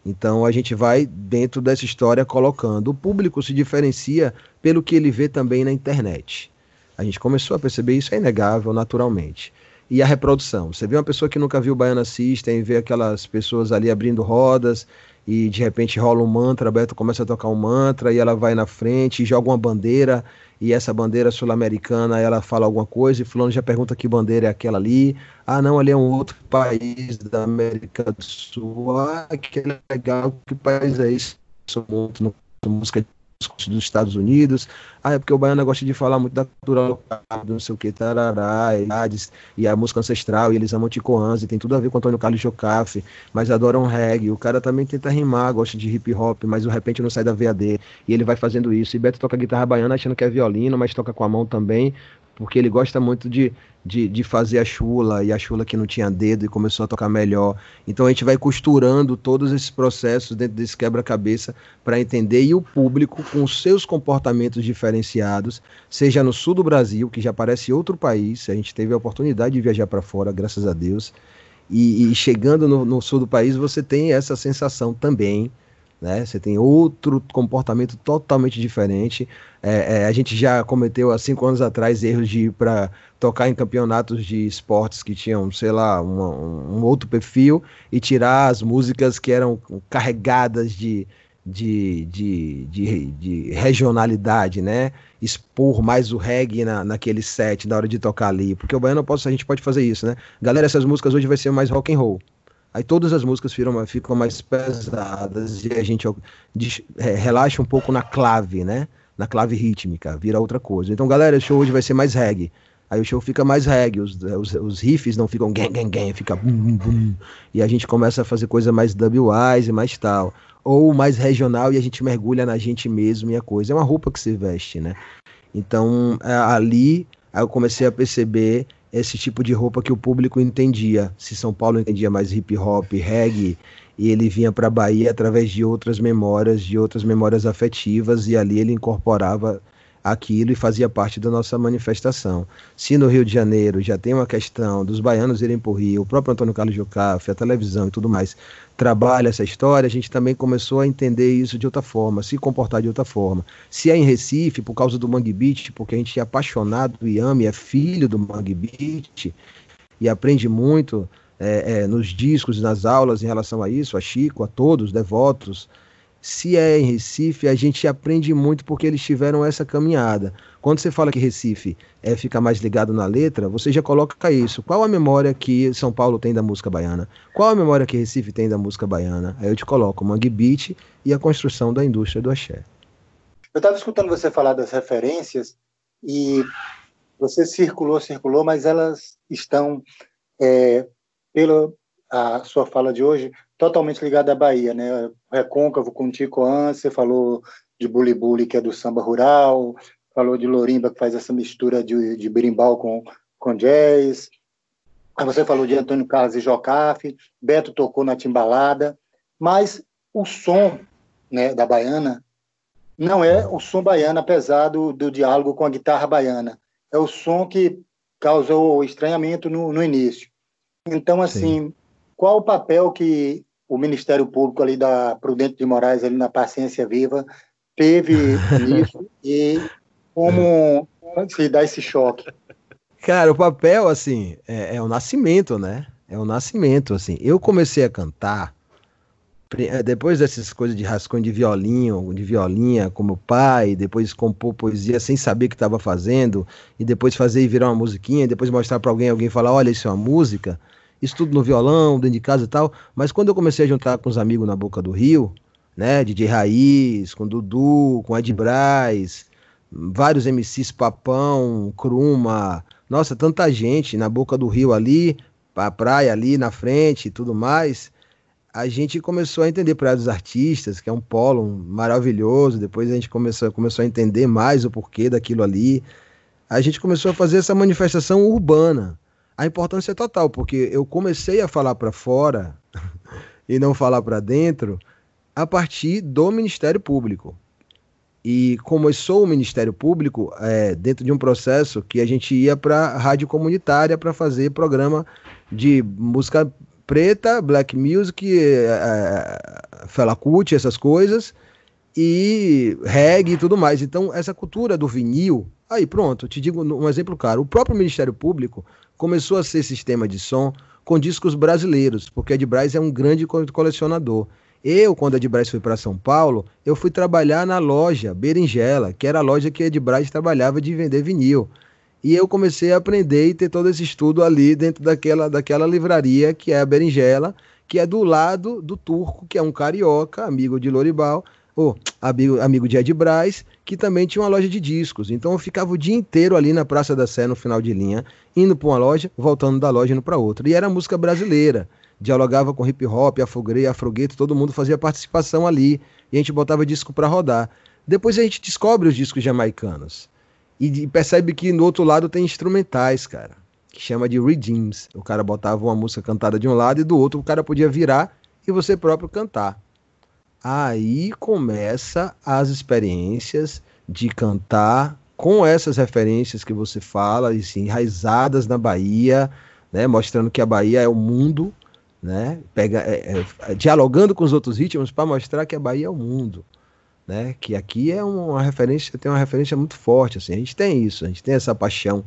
Então a gente vai dentro dessa história colocando. O público se diferencia pelo que ele vê também na internet. A gente começou a perceber isso, é inegável, naturalmente. E a reprodução. Você vê uma pessoa que nunca viu o Baiana System, vê aquelas pessoas ali abrindo rodas, e de repente rola um mantra, a Beto começa a tocar um mantra, e ela vai na frente e joga uma bandeira, e essa bandeira sul-americana ela fala alguma coisa e fulano já pergunta que bandeira é aquela ali. Ah, não, ali é um outro país da América do Sul. Ah, que legal, que país é esse? Música dos Estados Unidos. Ah, é porque o baiano gosta de falar muito da cultura local, não sei o que, tarará, e a música ancestral, e eles amam Ticoãs, e tem tudo a ver com Antônio Carlos Jocafe, mas adoram reggae. O cara também tenta rimar, gosta de hip hop, mas de repente não sai da VAD, e ele vai fazendo isso. E Beto toca guitarra baiana achando que é violino, mas toca com a mão também, porque ele gosta muito de, de, de, fazer a chula, e a chula que não tinha dedo e começou a tocar melhor. Então a gente vai costurando todos esses processos dentro desse quebra-cabeça para entender, e o público, com seus comportamentos diferenciados, seja no sul do Brasil, que já parece outro país, a gente teve a oportunidade de viajar para fora, graças a Deus, e, e chegando no, no sul do país, você tem essa sensação também né? Você tem outro comportamento totalmente diferente. É, é, a gente já cometeu há cinco anos atrás erros de ir para tocar em campeonatos de esportes que tinham, sei lá, uma, um outro perfil e tirar as músicas que eram carregadas de, de, de, de, de regionalidade, né? Expor mais o reggae na, naquele set na hora de tocar ali. Porque o baiano posso, a gente pode fazer isso, né? Galera, essas músicas hoje vai ser mais rock and roll. Aí todas as músicas ficam, ficam mais pesadas e a gente é, relaxa um pouco na clave, né? Na clave rítmica, vira outra coisa. Então, galera, o show hoje vai ser mais reggae. Aí o show fica mais reggae, os, os, os riffs não ficam gang, gang, gang, fica bum, bum. E a gente começa a fazer coisa mais dubwise e mais tal. Ou mais regional e a gente mergulha na gente mesmo e a coisa. É uma roupa que se veste, né? Então, é, ali, eu comecei a perceber esse tipo de roupa que o público entendia. Se São Paulo entendia mais hip hop, reggae, e ele vinha para a Bahia através de outras memórias, de outras memórias afetivas, e ali ele incorporava aquilo e fazia parte da nossa manifestação. Se no Rio de Janeiro já tem uma questão dos baianos irem para o Rio, o próprio Antônio Carlos Jocafe, a televisão e tudo mais, trabalha essa história, a gente também começou a entender isso de outra forma, se comportar de outra forma. Se é em Recife, por causa do Mangue Beach, porque a gente é apaixonado e ama e é filho do Mangue Beach, e aprende muito é, é, nos discos nas aulas em relação a isso, a Chico, a todos, devotos, se é em Recife, a gente aprende muito porque eles tiveram essa caminhada. Quando você fala que Recife é ficar mais ligado na letra, você já coloca isso. Qual a memória que São Paulo tem da música baiana? Qual a memória que Recife tem da música baiana? Aí eu te coloco Mangue Beat e a construção da indústria do axé. Eu estava escutando você falar das referências e você circulou, circulou, mas elas estão, é, pela a sua fala de hoje, totalmente ligada à Bahia, né? Recôncavo com Ticoan, você falou de Bully Bully, que é do samba rural, falou de Lorimba, que faz essa mistura de, de berimbau com, com jazz. Aí você falou de Antônio Carlos e Jocafe, Beto tocou na timbalada, mas o som né, da baiana não é o som baiano, apesar do, do diálogo com a guitarra baiana. É o som que causou estranhamento no, no início. Então, assim, Sim. qual o papel que o Ministério Público ali da Prudente de Moraes, ali na Paciência Viva, teve isso e como se dá esse choque? Cara, o papel, assim, é, é, o nascimento, né? É o nascimento, assim. Eu comecei a cantar é, depois dessas coisas de rascunho de violinho, de violinha, como pai, depois compor poesia sem saber o que estava fazendo, e depois fazer e virar uma musiquinha, e depois mostrar para alguém, alguém falar, olha, isso é uma música isso tudo no violão, dentro de casa e tal. Mas quando eu comecei a juntar com os amigos na Boca do Rio, né, DJ Raiz, com Dudu, com Ed Braz, vários MCs Papão, Kruma, nossa, tanta gente na Boca do Rio ali, a praia ali na frente e tudo mais, a gente começou a entender Praia dos Artistas, que é um polo maravilhoso, depois a gente começou, começou a entender mais o porquê daquilo ali. A gente começou a fazer essa manifestação urbana a importância é total, porque eu comecei a falar para fora e não falar para dentro a partir do Ministério Público. E começou o Ministério Público é, dentro de um processo que a gente ia para a rádio comunitária para fazer programa de música preta, black music, é, é, Fela Kuti, essas coisas, e reggae e tudo mais. Então, essa cultura do vinil, aí pronto, te digo um exemplo claro. O próprio Ministério Público começou a ser sistema de som com discos brasileiros, porque Ed Braz é um grande colecionador. Eu, quando Ed Braz foi para São Paulo, eu fui trabalhar na loja Berinjela, que era a loja que Ed Braz trabalhava de vender vinil. E eu comecei a aprender e ter todo esse estudo ali dentro daquela, daquela livraria que é a Berinjela, que é do lado do Turco, que é um carioca, amigo de Loribal, o amigo, amigo de Ed Braz, que também tinha uma loja de discos. Então eu ficava o dia inteiro ali na Praça da Sé, no final de linha, indo para uma loja, voltando da loja indo para outra. E era música brasileira. Dialogava com hip hop, afrogre, afrogueto, todo mundo fazia participação ali. E a gente botava disco para rodar. Depois a gente descobre os discos jamaicanos. E, e percebe que no outro lado tem instrumentais, cara. Que chama de redeems. O cara botava uma música cantada de um lado e do outro o cara podia virar e você próprio cantar. Aí começa as experiências de cantar com essas referências que você fala, assim, enraizadas na Bahia, né, mostrando que a Bahia é o mundo, né, pega, é, é, dialogando com os outros ritmos para mostrar que a Bahia é o mundo, né, que aqui é uma referência, tem uma referência muito forte, assim, a gente tem isso, a gente tem essa paixão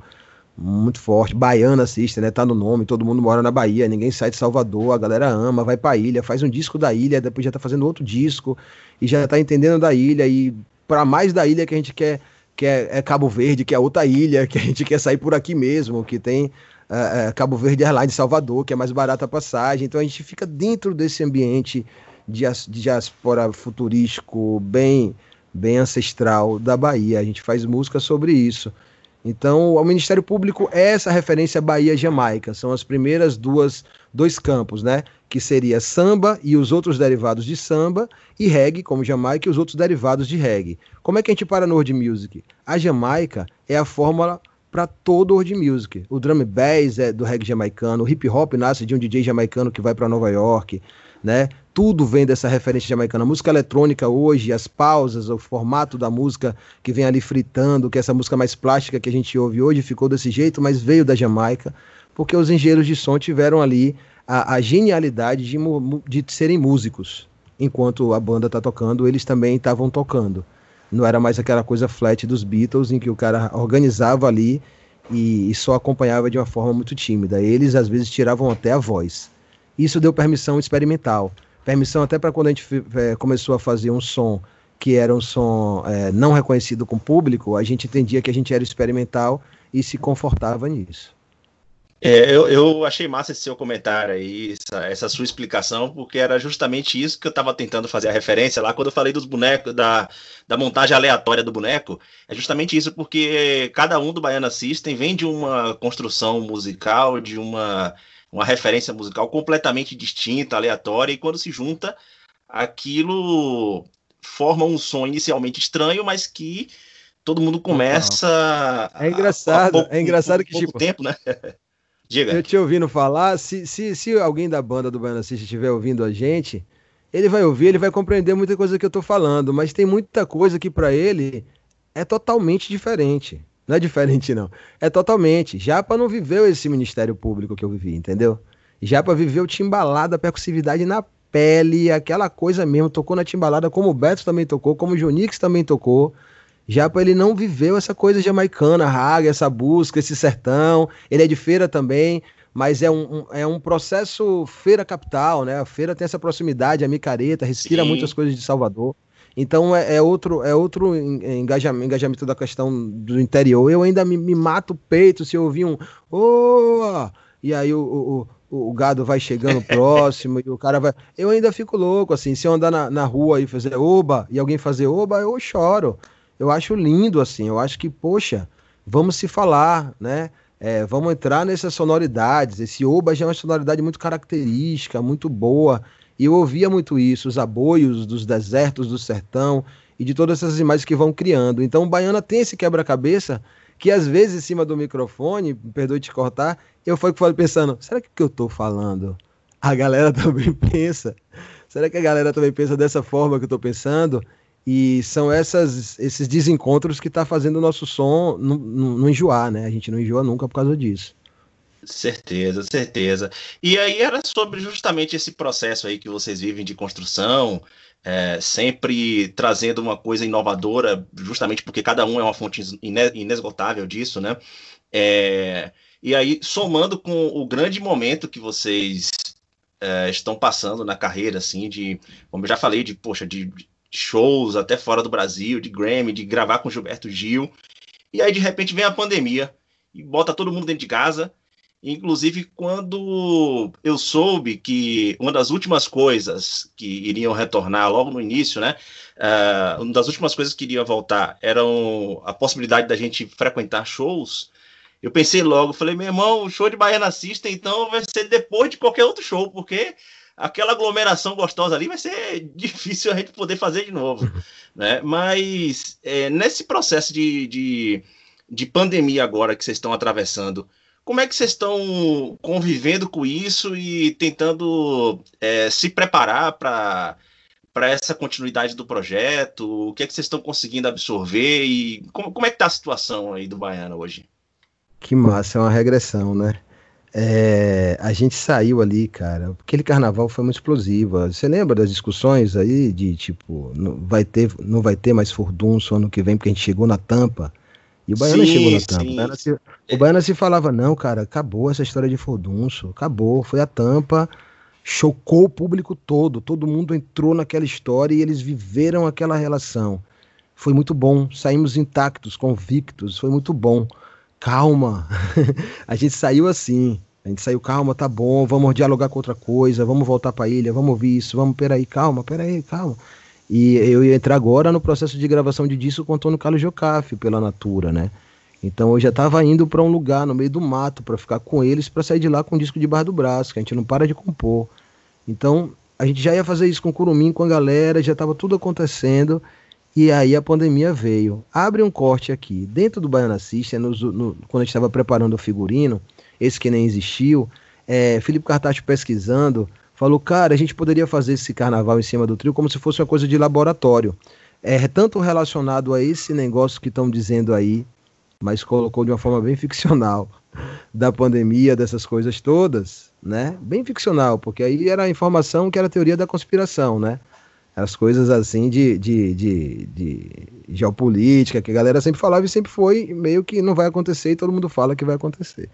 muito forte. Baiana assiste, né? Tá no nome, todo mundo mora na Bahia, ninguém sai de Salvador, a galera ama, vai pra ilha, faz um disco da ilha, depois já tá fazendo outro disco e já tá entendendo da ilha. E para mais da ilha que a gente quer, que é, é, Cabo Verde, que é outra ilha, que a gente quer sair por aqui mesmo, que tem é, é, Cabo Verde Airlines de Salvador, que é mais barata a passagem. Então a gente fica dentro desse ambiente de, de diaspora futurístico bem, bem ancestral da Bahia. A gente faz música sobre isso. Então, o Ministério Público é essa referência Bahia-Jamaica. São as primeiras duas dois campos, né? Que seria samba e os outros derivados de samba, e reggae, como Jamaica, e os outros derivados de reggae. Como é que a gente para no world music? A Jamaica é a fórmula para todo o world music. O drum bass é do reggae jamaicano, o hip hop nasce de um DJ jamaicano que vai para Nova York, né? Tudo vem dessa referência jamaicana. A música eletrônica hoje, as pausas, o formato da música que vem ali fritando, que é essa música mais plástica que a gente ouve hoje ficou desse jeito, mas veio da Jamaica, porque os engenheiros de som tiveram ali a, a genialidade de, de serem músicos. Enquanto a banda está tocando, eles também estavam tocando. Não era mais aquela coisa flat dos Beatles, em que o cara organizava ali e, e só acompanhava de uma forma muito tímida. Eles, às vezes, tiravam até a voz. Isso deu permissão experimental permissão até para quando a gente é, começou a fazer um som que era um som é, não reconhecido com o público, a gente entendia que a gente era experimental e se confortava nisso. É, eu, eu, achei massa esse seu comentário aí, essa, essa, sua explicação, porque era justamente isso que eu estava tentando fazer a referência lá quando eu falei dos bonecos, da, da montagem aleatória do boneco. É justamente isso, porque cada um do Baiana System vem de uma construção musical, de uma uma referência musical completamente distinta, aleatória, e quando se junta, aquilo forma um som inicialmente estranho, mas que todo mundo começa. É engraçado, pouco, é engraçado que tipo, tempo, né? Diga. Eu te ouvindo falar, se, se, se alguém da banda do Baiano Assist estiver ouvindo a gente, ele vai ouvir, ele vai compreender muita coisa que eu tô falando, mas tem muita coisa que para ele é totalmente diferente. Não é diferente, não. É totalmente. Japa não viveu esse ministério público que eu vivi, entendeu? Japa viveu timbalada, percussividade na pele, aquela coisa mesmo. Tocou na timbalada, como o Beto também tocou, como o Jonix também tocou. Japa, ele não viveu essa coisa jamaicana, raga, essa busca, esse sertão. Ele é de feira também, mas é um, um, é um processo feira capital, né? A feira tem essa proximidade, a micareta, respira Sim. muitas coisas de Salvador. Então é, é, outro, é outro engajamento, engajamento da questão do interior. Eu ainda me, me mato o peito se eu ouvir um oh! e aí o, o, o gado vai chegando próximo e o cara vai. Eu ainda fico louco, assim, se eu andar na, na rua e fazer oba e alguém fazer oba, eu choro. Eu acho lindo, assim, eu acho que, poxa, vamos se falar, né? É, vamos entrar nessas sonoridades. Esse oba já é uma sonoridade muito característica, muito boa. E eu ouvia muito isso, os aboios dos desertos do sertão e de todas essas imagens que vão criando. Então, o Baiana tem esse quebra-cabeça que às vezes em cima do microfone, perdoe te cortar, eu fui pensando, será que o que eu estou falando a galera também pensa? Será que a galera também pensa dessa forma que eu estou pensando? E são essas, esses desencontros que está fazendo o nosso som não, enjoar, né? A gente não enjoa nunca por causa disso. Certeza, certeza. E aí era sobre justamente esse processo aí que vocês vivem de construção, é, sempre trazendo uma coisa inovadora, justamente porque cada um é uma fonte inesgotável disso, né? É, e aí, somando com o grande momento que vocês é, estão passando na carreira, assim, de, como eu já falei, de, poxa, de shows até fora do Brasil, de Grammy, de gravar com Gilberto Gil, e aí de repente vem a pandemia e bota todo mundo dentro de casa, Inclusive, quando eu soube que uma das últimas coisas que iriam retornar logo no início, né? Uh, uma das últimas coisas que iriam voltar eram a possibilidade da gente frequentar shows. Eu pensei logo, falei, meu irmão, o show de Baiana System, então vai ser depois de qualquer outro show, porque aquela aglomeração gostosa ali vai ser difícil a gente poder fazer de novo, né? Mas é, nesse processo de, de, de pandemia agora que vocês estão atravessando, como é que vocês estão convivendo com isso e tentando é, se preparar para para essa continuidade do projeto? O que é que vocês estão conseguindo absorver e como, como é que está a situação aí do Baiano hoje? Que massa, é uma regressão, né? É, a gente saiu ali, cara. Aquele carnaval foi muito explosivo. Você lembra das discussões aí de tipo, não vai ter, não vai ter mais furdunço ano que vem porque a gente chegou na tampa? E o Baiana sim, chegou na tampa. O Baiana, se, o Baiana, se, falava, não, cara, acabou essa história de furdunço, acabou, foi a tampa, chocou o público todo, todo mundo entrou naquela história e eles viveram aquela relação. Foi muito bom, saímos intactos, convictos, foi muito bom. Calma, a gente saiu assim, a gente saiu, calma, tá bom, vamos dialogar com outra coisa, vamos voltar para a ilha, vamos ouvir isso, vamos, peraí, calma, peraí, calma. E eu ia entrar agora no processo de gravação de disco com o Antônio Carlos Jocafe, pela Natura, né? Então eu já estava indo para um lugar no meio do mato para ficar com eles, para sair de lá com o disco de Barra do Braço, que a gente não para de compor. Então a gente já ia fazer isso com o Curumim, com a galera, já estava tudo acontecendo. E aí a pandemia veio. Abre um corte aqui. Dentro do Baiana System, no, no, quando a gente estava preparando o figurino, esse que nem existiu, é, Felipe Cartacho pesquisando, falou, cara, a gente poderia fazer esse carnaval em cima do trio como se fosse uma coisa de laboratório. É tanto relacionado a esse negócio que estão dizendo aí, mas colocou de uma forma bem ficcional, da pandemia, dessas coisas todas, né? Bem ficcional, porque aí era a informação que era a teoria da conspiração, né? As coisas assim de, de, de, de geopolítica, que a galera sempre falava e sempre foi, meio que não vai acontecer e todo mundo fala que vai acontecer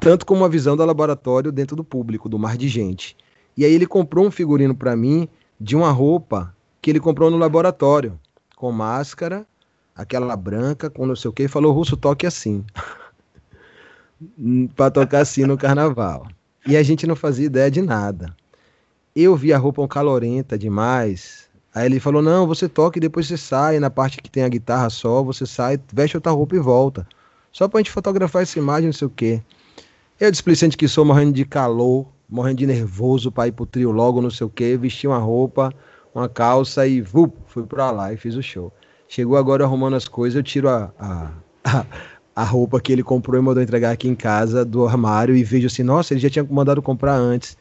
tanto como a visão do laboratório dentro do público, do mar de gente. E aí ele comprou um figurino para mim de uma roupa que ele comprou no laboratório, com máscara, aquela branca, com não sei o que, e falou: Russo, toque assim. para tocar assim no carnaval. E a gente não fazia ideia de nada. Eu vi a roupa um calorenta demais. Aí ele falou: Não, você toca e depois você sai. Na parte que tem a guitarra só, você sai, veste outra roupa e volta. Só pra gente fotografar essa imagem, não sei o quê. Eu, displicente que sou, morrendo de calor, morrendo de nervoso para ir pro trio logo, não sei o que, vesti uma roupa, uma calça e vup, fui pra lá e fiz o show. Chegou agora arrumando as coisas, eu tiro a, a, a, roupa que ele comprou e mandou entregar aqui em casa do armário e vejo assim, nossa, ele já tinha mandado comprar antes.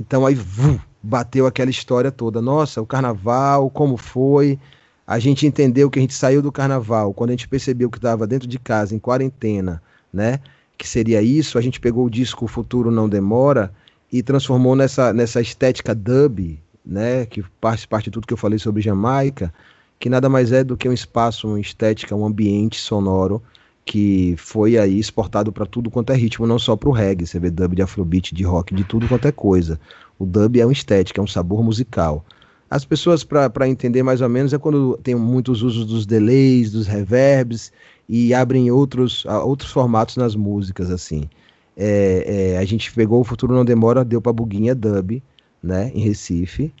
Então aí vup, bateu aquela história toda. Nossa, o carnaval, como foi? A gente entendeu que a gente saiu do carnaval quando a gente percebeu que estava dentro de casa, em quarentena, né? Que seria isso, a gente pegou o disco O Futuro Não Demora e transformou nessa, nessa estética dub, né, que parte, parte de tudo que eu falei sobre Jamaica, que nada mais é do que um espaço, uma estética, um ambiente sonoro que foi aí exportado para tudo quanto é ritmo, não só para o reggae, você vê dub de afrobeat, de rock, de tudo quanto é coisa. O dub é uma estética, é um sabor musical. As pessoas, para entender mais ou menos, é quando tem muitos usos dos delays, dos reverbs, e abrem outros, outros formatos nas músicas, assim. É, é, a gente pegou O Futuro Não Demora, deu para Buguinha Dub, né, em Recife.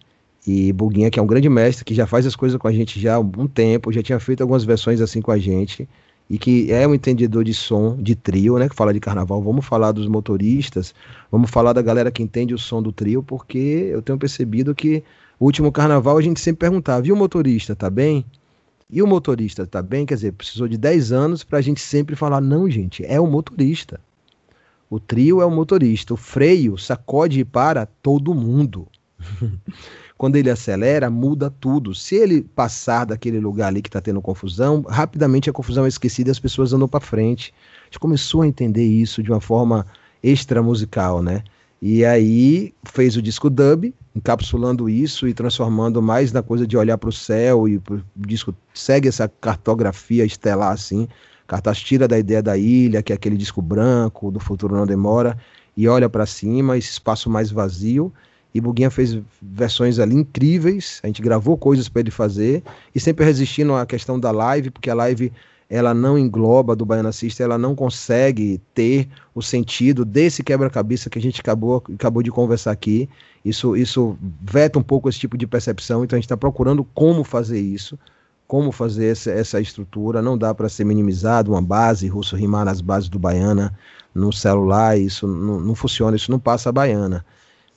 E Buguinha, que é um grande mestre, que já faz as coisas com a gente já há um tempo, já tinha feito algumas versões assim com a gente, e que é um entendedor de som, de trio, né, que fala de carnaval. Vamos falar dos motoristas, vamos falar da galera que entende o som do trio, porque eu tenho percebido que o último carnaval a gente sempre perguntava, o motorista, tá bem? E o motorista tá bem? Quer dizer, precisou de 10 anos para a gente sempre falar: não, gente, é o motorista. O trio é o motorista. O freio sacode e para todo mundo. Quando ele acelera, muda tudo. Se ele passar daquele lugar ali que está tendo confusão, rapidamente a confusão é esquecida e as pessoas andam para frente. A gente começou a entender isso de uma forma extra musical, né? E aí fez o disco dub, encapsulando isso e transformando mais na coisa de olhar para o céu e o disco segue essa cartografia estelar assim. Cartaz tira da ideia da ilha, que é aquele disco branco, do futuro não demora, e olha para cima, esse espaço mais vazio. E Buguinha fez versões ali incríveis, a gente gravou coisas para ele fazer, e sempre resistindo à questão da live, porque a live ela não engloba do Baiana System, ela não consegue ter o sentido desse quebra-cabeça que a gente acabou, acabou de conversar aqui. Isso, isso veta um pouco esse tipo de percepção, então a gente está procurando como fazer isso, como fazer essa, essa estrutura. Não dá para ser minimizado uma base, russo rimar nas bases do Baiana no celular, isso não, não funciona, isso não passa a Baiana.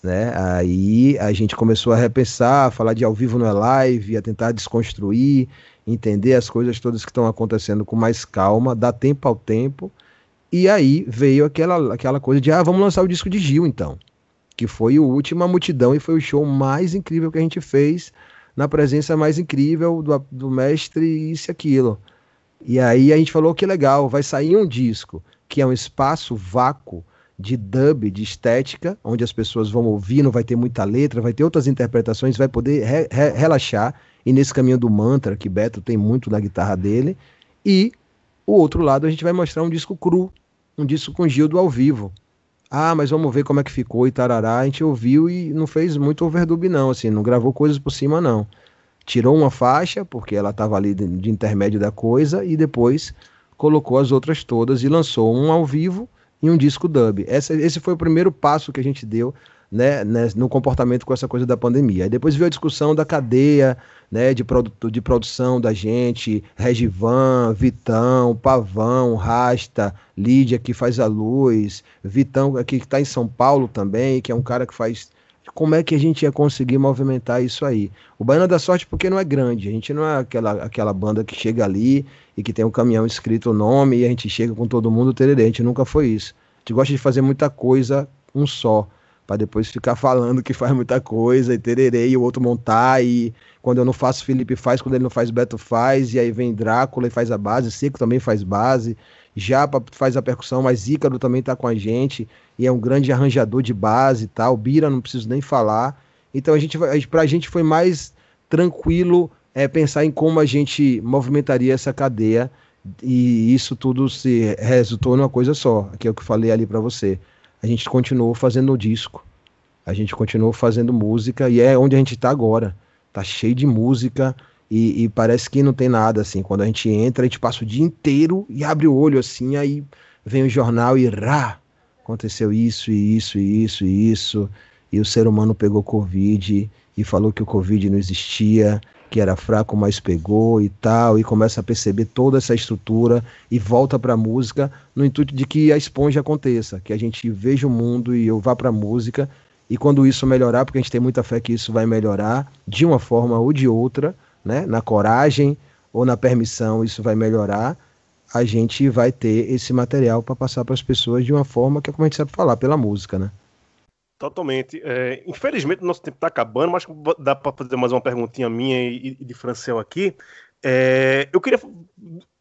Né? Aí a gente começou a repensar, a falar de ao vivo não é live, a tentar desconstruir, entender as coisas todas que estão acontecendo com mais calma, dar tempo ao tempo. E aí veio aquela, aquela coisa de, ah, vamos lançar o disco de Gil então. Que foi o último multidão e foi o show mais incrível que a gente fez, na presença mais incrível do, do mestre, isso e aquilo. E aí a gente falou que legal, vai sair um disco que é um espaço vácuo de dub, de estética, onde as pessoas vão ouvir, não vai ter muita letra, vai ter outras interpretações, vai poder re, re, relaxar e nesse caminho do mantra, que Beto tem muito na guitarra dele, e o outro lado a gente vai mostrar um disco cru, um disco com Gildo ao vivo. Ah, mas vamos ver como é que ficou e tarará. A gente ouviu e não fez muito overdub não, assim, não gravou coisas por cima não. Tirou uma faixa, porque ela estava ali de, de intermédio da coisa, e depois colocou as outras todas e lançou um ao vivo e um disco dub. Essa, esse foi o primeiro passo que a gente deu né, né, no comportamento com essa coisa da pandemia. Aí depois veio a discussão da cadeia né, de, produ de produção da gente, Regivan, Vitão, Pavão, Rasta, Lídia que faz a luz, Vitão que está em São Paulo também, que é um cara que faz. Como é que a gente ia conseguir movimentar isso aí? O Baiana da Sorte porque não é grande, a gente não é aquela, aquela banda que chega ali e que tem um caminhão escrito o nome e a gente chega com todo mundo tererê, a gente nunca foi isso. A gente gosta de fazer muita coisa um só para depois ficar falando que faz muita coisa e tererei e o outro montar e quando eu não faço Felipe faz, quando ele não faz Beto faz e aí vem Drácula e faz a base, Seco também faz base, Japa faz a percussão, mas Ícaro também tá com a gente e é um grande arranjador de base e tal, Bira não preciso nem falar, então a gente pra gente foi mais tranquilo é, pensar em como a gente movimentaria essa cadeia e isso tudo se resultou numa coisa só, que é o que eu falei ali para você a gente continuou fazendo o disco, a gente continuou fazendo música e é onde a gente está agora. Tá cheio de música e, e, parece que não tem nada assim. Quando a gente entra, a gente passa o dia inteiro e abre o olho assim, aí vem o jornal e rá, aconteceu isso e isso e isso e isso. E o ser humano pegou Covid e falou que o Covid não existia que era fraco, mas pegou e tal, e começa a perceber toda essa estrutura e volta para a música no intuito de que a esponja aconteça, que a gente veja o mundo e eu vá para a música. E quando isso melhorar, porque a gente tem muita fé que isso vai melhorar, de uma forma ou de outra, né, na coragem ou na permissão, isso vai melhorar, a gente vai ter esse material para passar para as pessoas de uma forma que é como a gente sabe falar, pela música, né? Totalmente. É, infelizmente, o nosso tempo está acabando, mas dá para fazer mais uma perguntinha minha e, e de Francel aqui. É, eu queria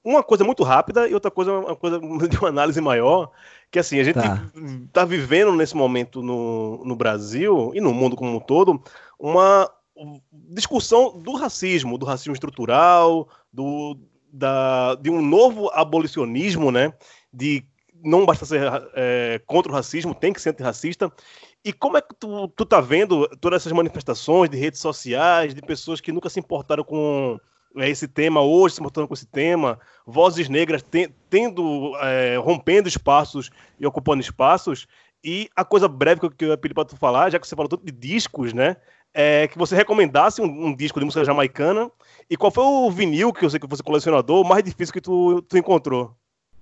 uma coisa muito rápida e outra coisa, uma coisa de uma análise maior, que assim, a gente está tá vivendo nesse momento no, no Brasil e no mundo como um todo uma discussão do racismo, do racismo estrutural, do, da, de um novo abolicionismo, né? De não basta ser é, contra o racismo, tem que ser antirracista. E como é que tu, tu tá vendo todas essas manifestações de redes sociais, de pessoas que nunca se importaram com é, esse tema, hoje se importando com esse tema, vozes negras te, tendo, é, rompendo espaços e ocupando espaços, e a coisa breve que eu, que eu ia pedir para tu falar, já que você falou tanto de discos, né, é que você recomendasse um, um, disco de música jamaicana, e qual foi o vinil, que eu sei que você colecionador, mais difícil que tu, tu encontrou?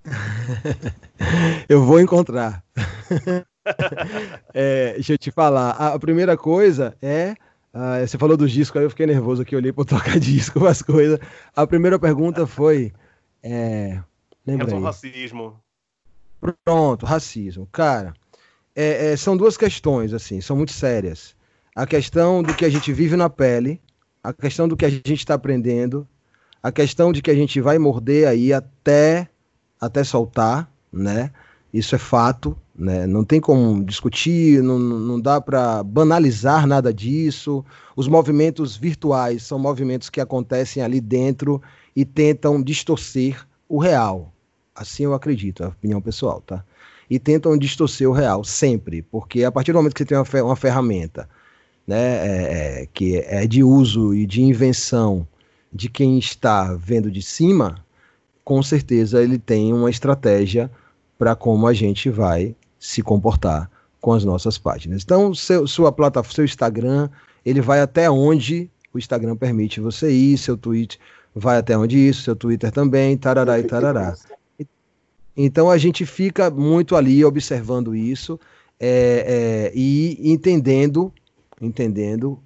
eu vou encontrar. é, deixa eu te falar. A, primeira coisa é. Uh, você falou dos discos, aí eu fiquei nervoso aqui, olhei para tocar disco, as coisas. A primeira pergunta foi. É, lembra aí. racismo. Pronto, racismo. Cara, é, é, são duas questões, assim, são muito sérias. A questão do que a gente vive na pele, a questão do que a gente está aprendendo, a questão de que a gente vai morder aí até, até soltar, né? Isso é fato, né? Não tem como discutir, não, não dá para banalizar nada disso. Os movimentos virtuais são movimentos que acontecem ali dentro e tentam distorcer o real. Assim eu acredito, é a opinião pessoal, tá? E tentam distorcer o real sempre, porque a partir do momento que você tem uma, uma ferramenta né, é, é, que é de uso e de invenção de quem está vendo de cima, com certeza ele tem uma estratégia para como a gente vai se comportar com as nossas páginas. Então, seu, sua plataforma, seu Instagram, ele vai até onde o Instagram permite você ir, seu tweet vai até onde isso, seu Twitter também, tarará e tarará. Então a gente fica muito ali observando isso é, é, e entendendo, entendendo,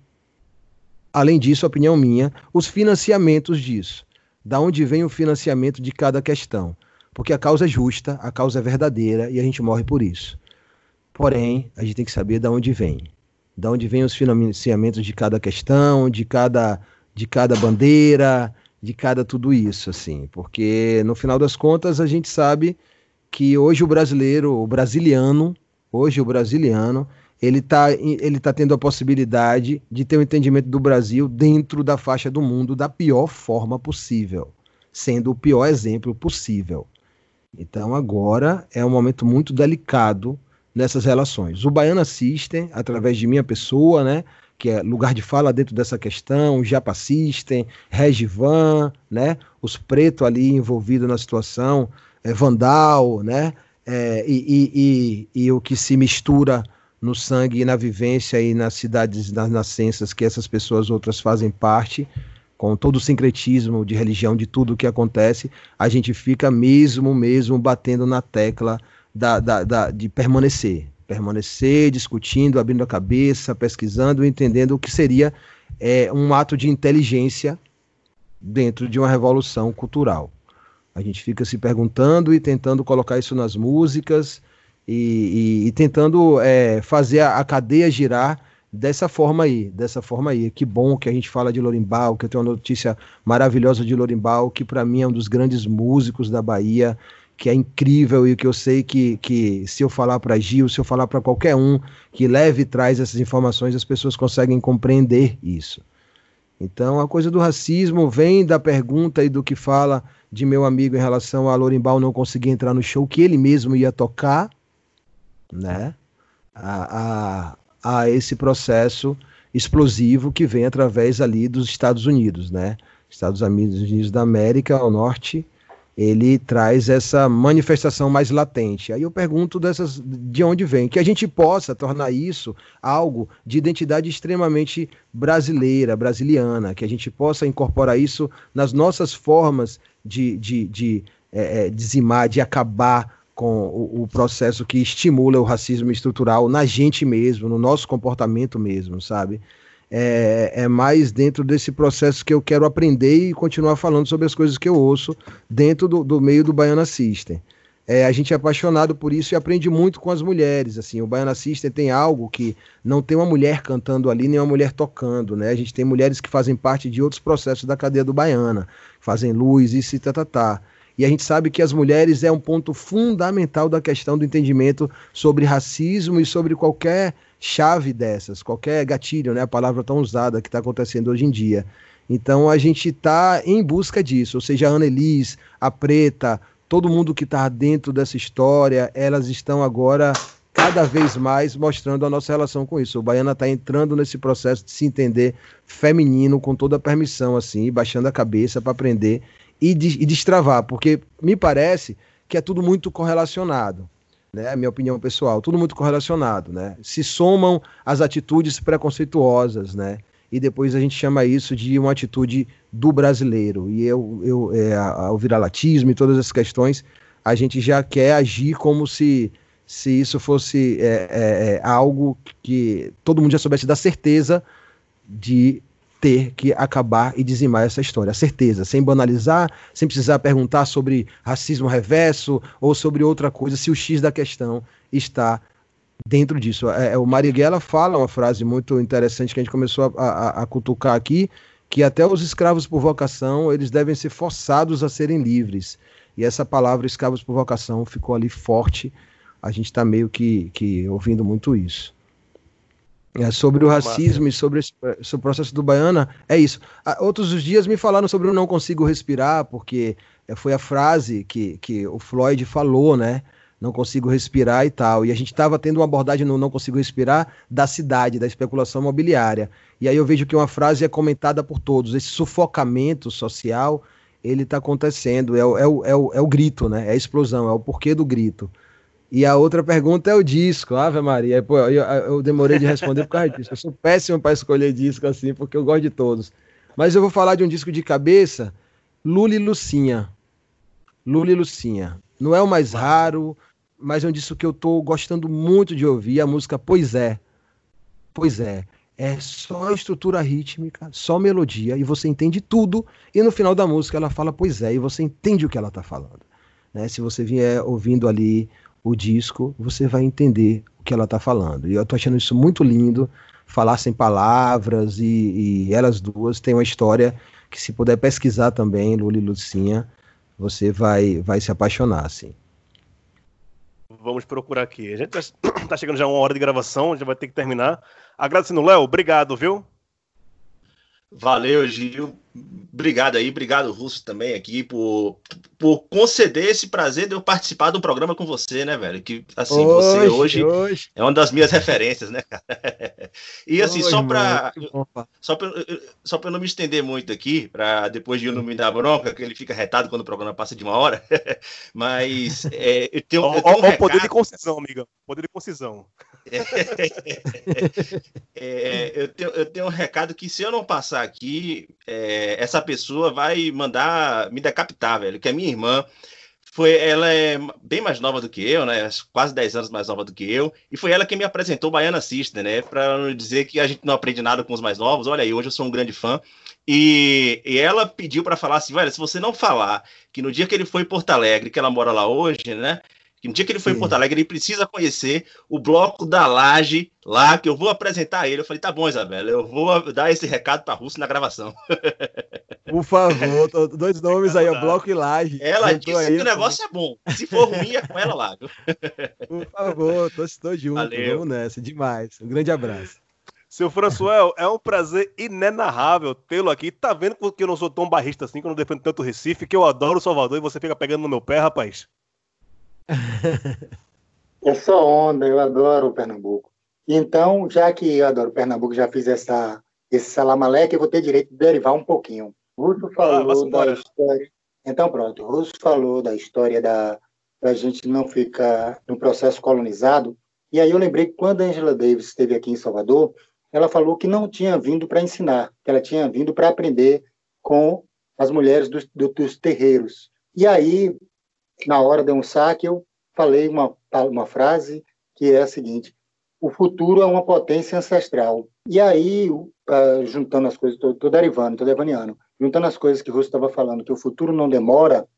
além disso, opinião minha, os financiamentos disso. Da onde vem o financiamento de cada questão. Porque a causa é justa, a causa é verdadeira e a gente morre por isso. Porém, a gente tem que saber de onde vem. De onde vem os financiamentos de cada questão, de cada, de cada bandeira, de cada tudo isso, assim. Porque, no final das contas, a gente sabe que hoje o brasileiro, o brasiliano, hoje o brasiliano, ele está ele tá tendo a possibilidade de ter um entendimento do Brasil dentro da faixa do mundo da pior forma possível, sendo o pior exemplo possível. Então agora é um momento muito delicado nessas relações. O Baiana System, através de minha pessoa, né, que é lugar de fala dentro dessa questão, Japa System, Regivan, né, os pretos ali envolvidos na situação, é, Vandal, né, é, e, e, e, e, o que se mistura no sangue e na vivência e nas cidades, nas nascenças que essas pessoas outras fazem parte, com todo o sincretismo de religião, de tudo o que acontece, a gente fica mesmo, mesmo batendo na tecla da, da, da, de permanecer. Permanecer discutindo, abrindo a cabeça, pesquisando, entendendo o que seria é, um ato de inteligência dentro de uma revolução cultural. A gente fica se perguntando e tentando colocar isso nas músicas e, e, e tentando é, fazer a, a, cadeia girar dessa forma aí, dessa forma aí. Que bom que a gente fala de Lorimbal, que eu tenho uma notícia maravilhosa de Lorimbal, que para mim é um dos grandes músicos da Bahia, que é incrível e que eu sei que, que se eu falar para Gil, se eu falar para qualquer um que leve e traz essas informações, as pessoas conseguem compreender isso. Então, a coisa do racismo vem da pergunta e do que fala de meu amigo em relação a Lorimbal não conseguir entrar no show que ele mesmo ia tocar, né? A, a, a esse processo explosivo que vem através ali dos Estados Unidos, né? Estados Unidos da América ao norte ele traz essa manifestação mais latente. Aí eu pergunto dessas, de onde vem, que a gente possa tornar isso algo de identidade extremamente brasileira, brasiliana, que a gente possa incorporar isso nas nossas formas de, de, de é, é dizimar, de acabar com o, o, processo que estimula o racismo estrutural na gente mesmo, no nosso comportamento mesmo, sabe? é, é, mais dentro desse processo que eu quero aprender e continuar falando sobre as coisas que eu ouço dentro do, do meio do Baiana System. É, a gente é apaixonado por isso e aprende muito com as mulheres. Assim, o Baiana System tem algo que não tem uma mulher cantando ali, nem uma mulher tocando. Né? A gente tem mulheres que fazem parte de outros processos da cadeia do Baiana, fazem luz, isso e tatatá. Tá, tá. E a gente sabe que as mulheres é um ponto fundamental da questão do entendimento sobre racismo e sobre qualquer chave dessas, qualquer gatilho, né, a palavra tão usada que está acontecendo hoje em dia. Então a gente está em busca disso, ou seja, a Ana a Preta, todo mundo que está dentro dessa história, elas estão agora cada vez mais mostrando a nossa relação com isso. O Baiana está entrando nesse processo de se entender feminino com toda a permissão, assim, baixando a cabeça para aprender e, de, e destravar, porque me parece que é tudo muito correlacionado né? Minha opinião pessoal, tudo muito correlacionado, né? Se somam as atitudes preconceituosas, né? E depois a gente chama isso de uma atitude do brasileiro. E eu, eu é, o e todas essas questões, a gente já quer agir como se se isso fosse é, é, é algo que todo mundo já soubesse da certeza de ter que acabar e dizimar essa história. A certeza, sem banalizar, sem precisar perguntar sobre racismo reverso ou sobre outra coisa, se o X da questão está dentro disso. É, é o Marighella fala uma frase muito interessante que a gente começou a, a, a cutucar aqui, que até os escravos por vocação, eles devem ser forçados a serem livres. E essa palavra escravos por vocação ficou ali forte. A gente está meio que, que ouvindo muito isso. É, sobre o racismo e sobre, esse, eh, sobre o processo do Baiana, é isso. Ah, outros dias me falaram sobre o não consigo respirar, porque eh, foi a frase que, que o Floyd falou, né? Não consigo respirar e tal. E a gente estava tendo uma abordagem no não consigo respirar da cidade, da especulação imobiliária. E aí eu vejo que uma frase é comentada por todos. Esse sufocamento social, ele está acontecendo, é o, é, o, é, o, é o grito, né? É a explosão, é o porquê do grito. E a outra pergunta é o disco, Ave Maria. Pô, eu, eu demorei de responder por causa disso. Eu sou péssimo para escolher disco assim, porque eu gosto de todos. Mas eu vou falar de um disco de cabeça, Lula e Lucinha. Lula e Lucinha. Não é o mais raro, mas é um disco que eu tô gostando muito de ouvir, a música Pois é. Pois é. É só estrutura rítmica, só melodia, e você entende tudo, e no final da música ela fala Pois é, e você entende o que ela tá falando. Né? Se você vier ouvindo ali o disco, você vai entender o que ela está falando. E eu estou achando isso muito lindo, falar sem palavras, e, e, elas duas têm uma história que, se puder pesquisar também, Lula e Lucinha, você vai, vai se apaixonar, assim. Vamos procurar aqui. A gente está tá chegando já uma hora de gravação, já vai ter que terminar. Agradecendo, Léo, obrigado, viu? Valeu, Gil. Obrigado aí, obrigado, Russo, também aqui, por, por conceder esse prazer de eu participar do programa com você, né, velho? Que, assim, hoje, você hoje, hoje, é uma das minhas referências, né, cara? E, assim, hoje, só para só pra, só pra eu não me estender muito aqui, para depois de eu não me dar bronca, que ele fica retado quando o programa passa de uma hora, mas é, eu tenho. eu tenho um recado... poder de concisão, amiga. Poder de concisão. é, eu, tenho, eu tenho um recado que se eu não passar aqui, é, essa pessoa vai mandar me decapitar, velho. Que a minha irmã foi, ela é bem mais nova do que eu, né? Quase 10 anos mais nova do que eu. E foi ela que me apresentou Baiana Sister, né? Para não dizer que a gente não aprende nada com os mais novos. Olha aí, hoje eu sou um grande fã. E, e ela pediu para falar assim: velho, se você não falar que no dia que ele foi em Porto Alegre, que ela mora lá hoje, né? Que no dia que ele foi Sim. em Porto Alegre, ele precisa conhecer o bloco da Laje lá, que eu vou apresentar ele. Eu falei, tá bom, Isabela, eu vou dar esse recado pra Rússia na gravação. Por favor, dois nomes aí, o bloco e Laje. Ela disse aí, que o negócio é bom. Se for ruim, é com ela lá, viu? Por favor, tô, tô junto, Valeu. vamos nessa, demais. Um grande abraço. Seu Françoel, é um prazer inenarrável tê-lo aqui. Tá vendo que eu não sou tão barrista assim, que eu não defendo tanto Recife, que eu adoro o Salvador e você fica pegando no meu pé, rapaz? É só onda, eu adoro o Pernambuco. Então, já que eu adoro Pernambuco, já fiz essa, esse salamaleque, eu vou ter direito de derivar um pouquinho. Russo falou ah, da história. Então, pronto, o Russo falou da história da, da gente não ficar no processo colonizado. E aí eu lembrei que quando a Angela Davis esteve aqui em Salvador, ela falou que não tinha vindo para ensinar, que ela tinha vindo para aprender com as mulheres dos, dos terreiros. E aí na hora de um saque, eu falei uma, uma frase que é a seguinte: o futuro é uma potência ancestral. E aí, uh, juntando as coisas, estou derivando, estou devaniano, juntando as coisas que o Russo estava falando, que o futuro não demora,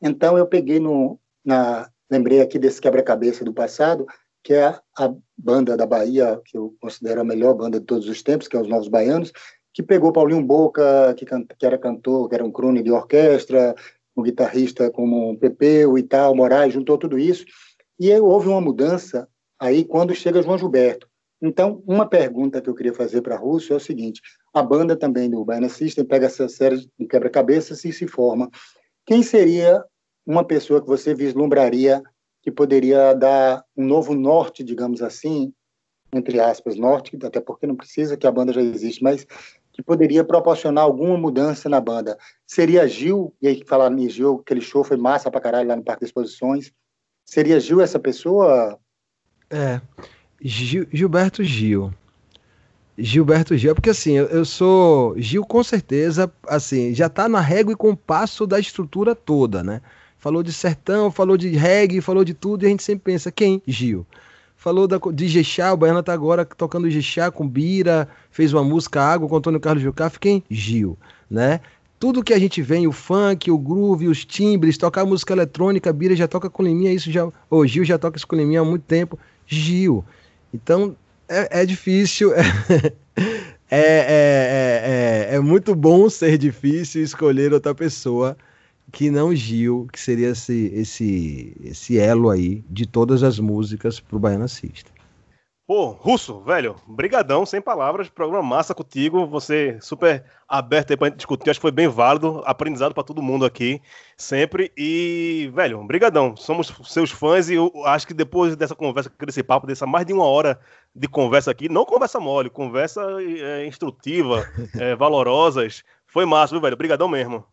então eu peguei no. Na, lembrei aqui desse quebra-cabeça do passado, que é a, a, banda da Bahia, que eu considero a melhor banda de todos os tempos, que é os Novos Baianos, que pegou Paulinho Boca, que, que era cantor, que era um crone de orquestra, um guitarrista como o Pepe, o Ital, Moraes, juntou tudo isso, e houve uma mudança aí quando chega João Gilberto. Então, uma pergunta que eu queria fazer para a Rússia é o seguinte: a banda também do Baiana System pega essa série de quebra-cabeças e se forma. Quem seria uma pessoa que você vislumbraria que poderia dar um novo norte, digamos assim, entre aspas, norte, até porque não precisa que a banda já existe, mas que poderia proporcionar alguma mudança na banda. Seria Gil, e aí falar em Gil, aquele show foi massa pra caralho lá no Parque de Exposições. Seria Gil essa pessoa? É, Gil, Gilberto Gil. Gilberto Gil, porque assim, eu, eu, sou. Gil com certeza, assim, já tá na régua e compasso da estrutura toda, né? Falou de sertão, falou de reggae, falou de tudo, e a gente sempre pensa, quem? Gil falou da, de Jexá, o Baiana tá agora tocando Jexá com Bira, fez uma música Água com Antônio Carlos Jucá, quem? Gil, né? Tudo que a gente vem, o funk, o groove, os timbres, tocar música eletrônica, Bira já toca com Liminha, isso já, o Gil já toca isso com Liminha há muito tempo, Gil. Então, é, é difícil, é, é, é, é muito bom ser difícil escolher outra pessoa que não Gil, que seria esse, esse, esse elo aí de todas as músicas pro Baiana System. Pô, Russo, velho, brigadão, sem palavras, programa massa contigo, você super aberto aí pra gente discutir, acho que foi bem válido, aprendizado para todo mundo aqui, sempre, e, velho, brigadão, somos seus fãs e eu acho que depois dessa conversa, desse papo, dessa mais de uma hora de conversa aqui, não conversa mole, conversa é, instrutiva, é, valorosas, foi massa, viu, velho, brigadão mesmo.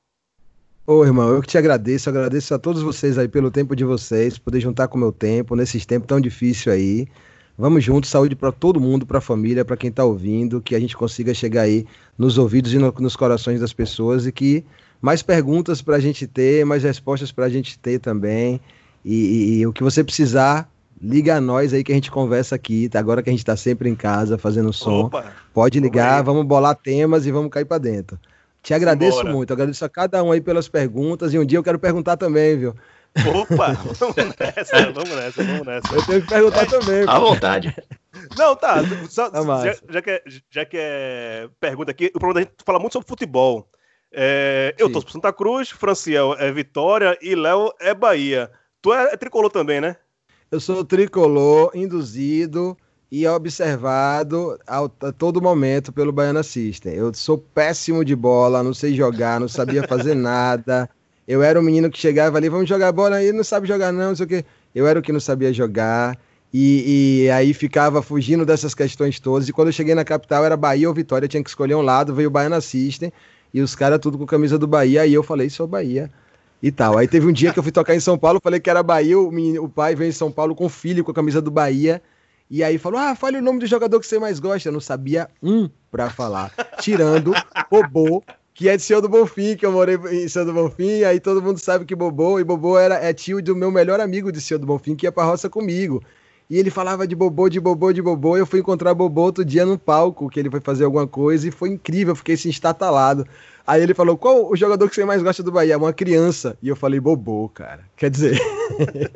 Ô, irmão, eu que te agradeço, agradeço a todos vocês aí pelo tempo de vocês, poder juntar com o meu tempo, nesses tempos tão difíceis aí. Vamos juntos, saúde para todo mundo, para a família, para quem está ouvindo, que a gente consiga chegar aí nos ouvidos e no, nos corações das pessoas e que mais perguntas para a gente ter, mais respostas para a gente ter também. E, e, e, o que você precisar, liga a nós aí que a gente conversa aqui. Tá? Agora que a gente está sempre em casa fazendo som, Opa, pode ligar, vamos bolar temas e vamos cair para dentro. Te agradeço Bora. muito, agradeço a cada um aí pelas perguntas e um dia eu quero perguntar também, viu? Opa, vamos nessa, vamos nessa, vamos nessa. Eu tenho que perguntar é, também. À vontade. Não, tá. Só, tá já, já, que é, já que é pergunta aqui, o problema da gente falar muito sobre futebol. É, eu torço pro Santa Cruz, Franciel é Vitória e Léo é Bahia. Tu é, é tricolor também, né? Eu sou tricolor, induzido e observado a todo momento pelo Baiana System. Eu sou péssimo de bola, não sei jogar, não sabia fazer nada. Eu era um menino que chegava ali, vamos jogar bola, e não sabe jogar não, não sei o quê. Eu era o que não sabia jogar. E, e, aí ficava fugindo dessas questões todas. E quando eu cheguei na capital era Bahia ou Vitória, tinha que escolher um lado, veio o Baiana System, e os caras tudo com camisa do Bahia, aí eu falei, sou Bahia. E tal. Aí teve um dia que eu fui tocar em São Paulo, falei que era Bahia, o, menino, o pai veio em São Paulo com o filho com a camisa do Bahia. E aí falou: Ah, fale o nome do jogador que você mais gosta. Eu não sabia um pra falar. Tirando Bobô, que é de Senhor do Bonfim, que eu morei em Senhor do Bonfim. Aí todo mundo sabe que Bobô, e Bobô era, é tio do meu melhor amigo de Senhor do Bonfim, que ia pra roça comigo. E ele falava de Bobô, de Bobô, de Bobô. Eu fui encontrar Bobô outro dia no palco, que ele foi fazer alguma coisa, e foi incrível, eu fiquei assim, estatalado. Aí ele falou: qual o jogador que você mais gosta do Bahia? Uma criança. E eu falei: Bobô, cara. Quer dizer,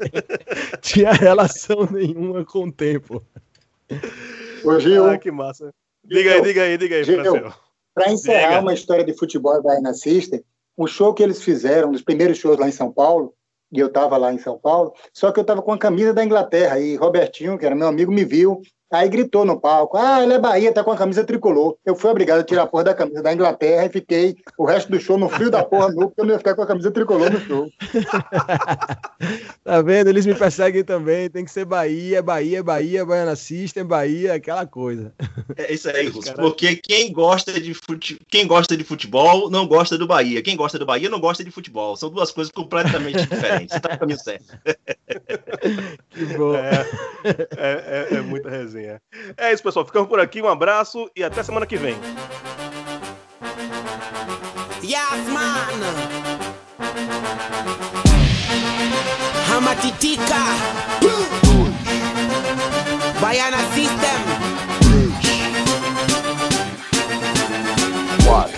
tinha relação nenhuma com o tempo. Ô, Gil. Ah, que massa. Diga aí, diga aí, diga aí, Para encerrar diga. uma história de futebol da na System, o show que eles fizeram, um dos primeiros shows lá em São Paulo, e eu estava lá em São Paulo, só que eu estava com a camisa da Inglaterra, e Robertinho, que era meu amigo, me viu, Aí gritou no palco: Ah, ele é Bahia, tá com a camisa tricolor. Eu fui obrigado a tirar a porra da camisa da Inglaterra e fiquei o resto do show no frio da porra nu, porque eu não ia ficar com a camisa tricolor no show. tá vendo? Eles me perseguem também. Tem que ser Bahia, Bahia, Bahia, Baiana System, Bahia, aquela coisa. É isso aí, Russo. Porque quem gosta, de fute... quem gosta de futebol não gosta do Bahia. Quem gosta do Bahia não gosta de futebol. São duas coisas completamente diferentes. Tá no caminho certo. que bom. É, é, é, é muita resenha. É. é isso, pessoal. Ficamos por aqui. Um abraço e até semana que vem. Yes, man. Hamatitica. Baiana System. What?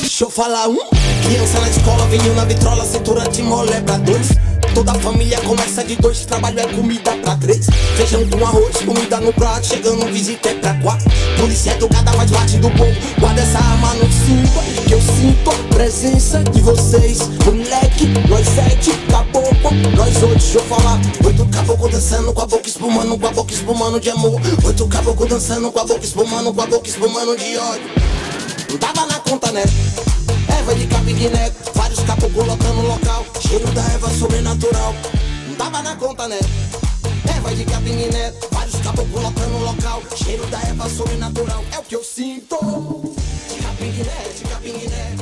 Deixa eu falar um. Criança na escola, vinho na vitrola, cintura de mole pra dois. Toda a família começa de dois, trabalho é comida pra três. Feijão com arroz, comida no prato, chegando visita é pra quatro. Polícia educada faz parte do povo, guarda essa arma no cinto. Que eu sinto a presença de vocês. Moleque, nós sete, caboclo, nós oito, deixa eu falar. Oito caboclo dançando com a boca espumando, com a boca espumando de amor. Oito caboclo dançando com a boca espumando, com a boca espumando de ódio. Não tava na conta, né? Vai de capa e. Vários capos colocando no local. Cheiro da erva sobrenatural. Não tava na conta, né? Erva de capa e. Vários capos colocando no local. Cheiro da erva sobrenatural. É o que eu sinto. De capinguiné, de capinguiné.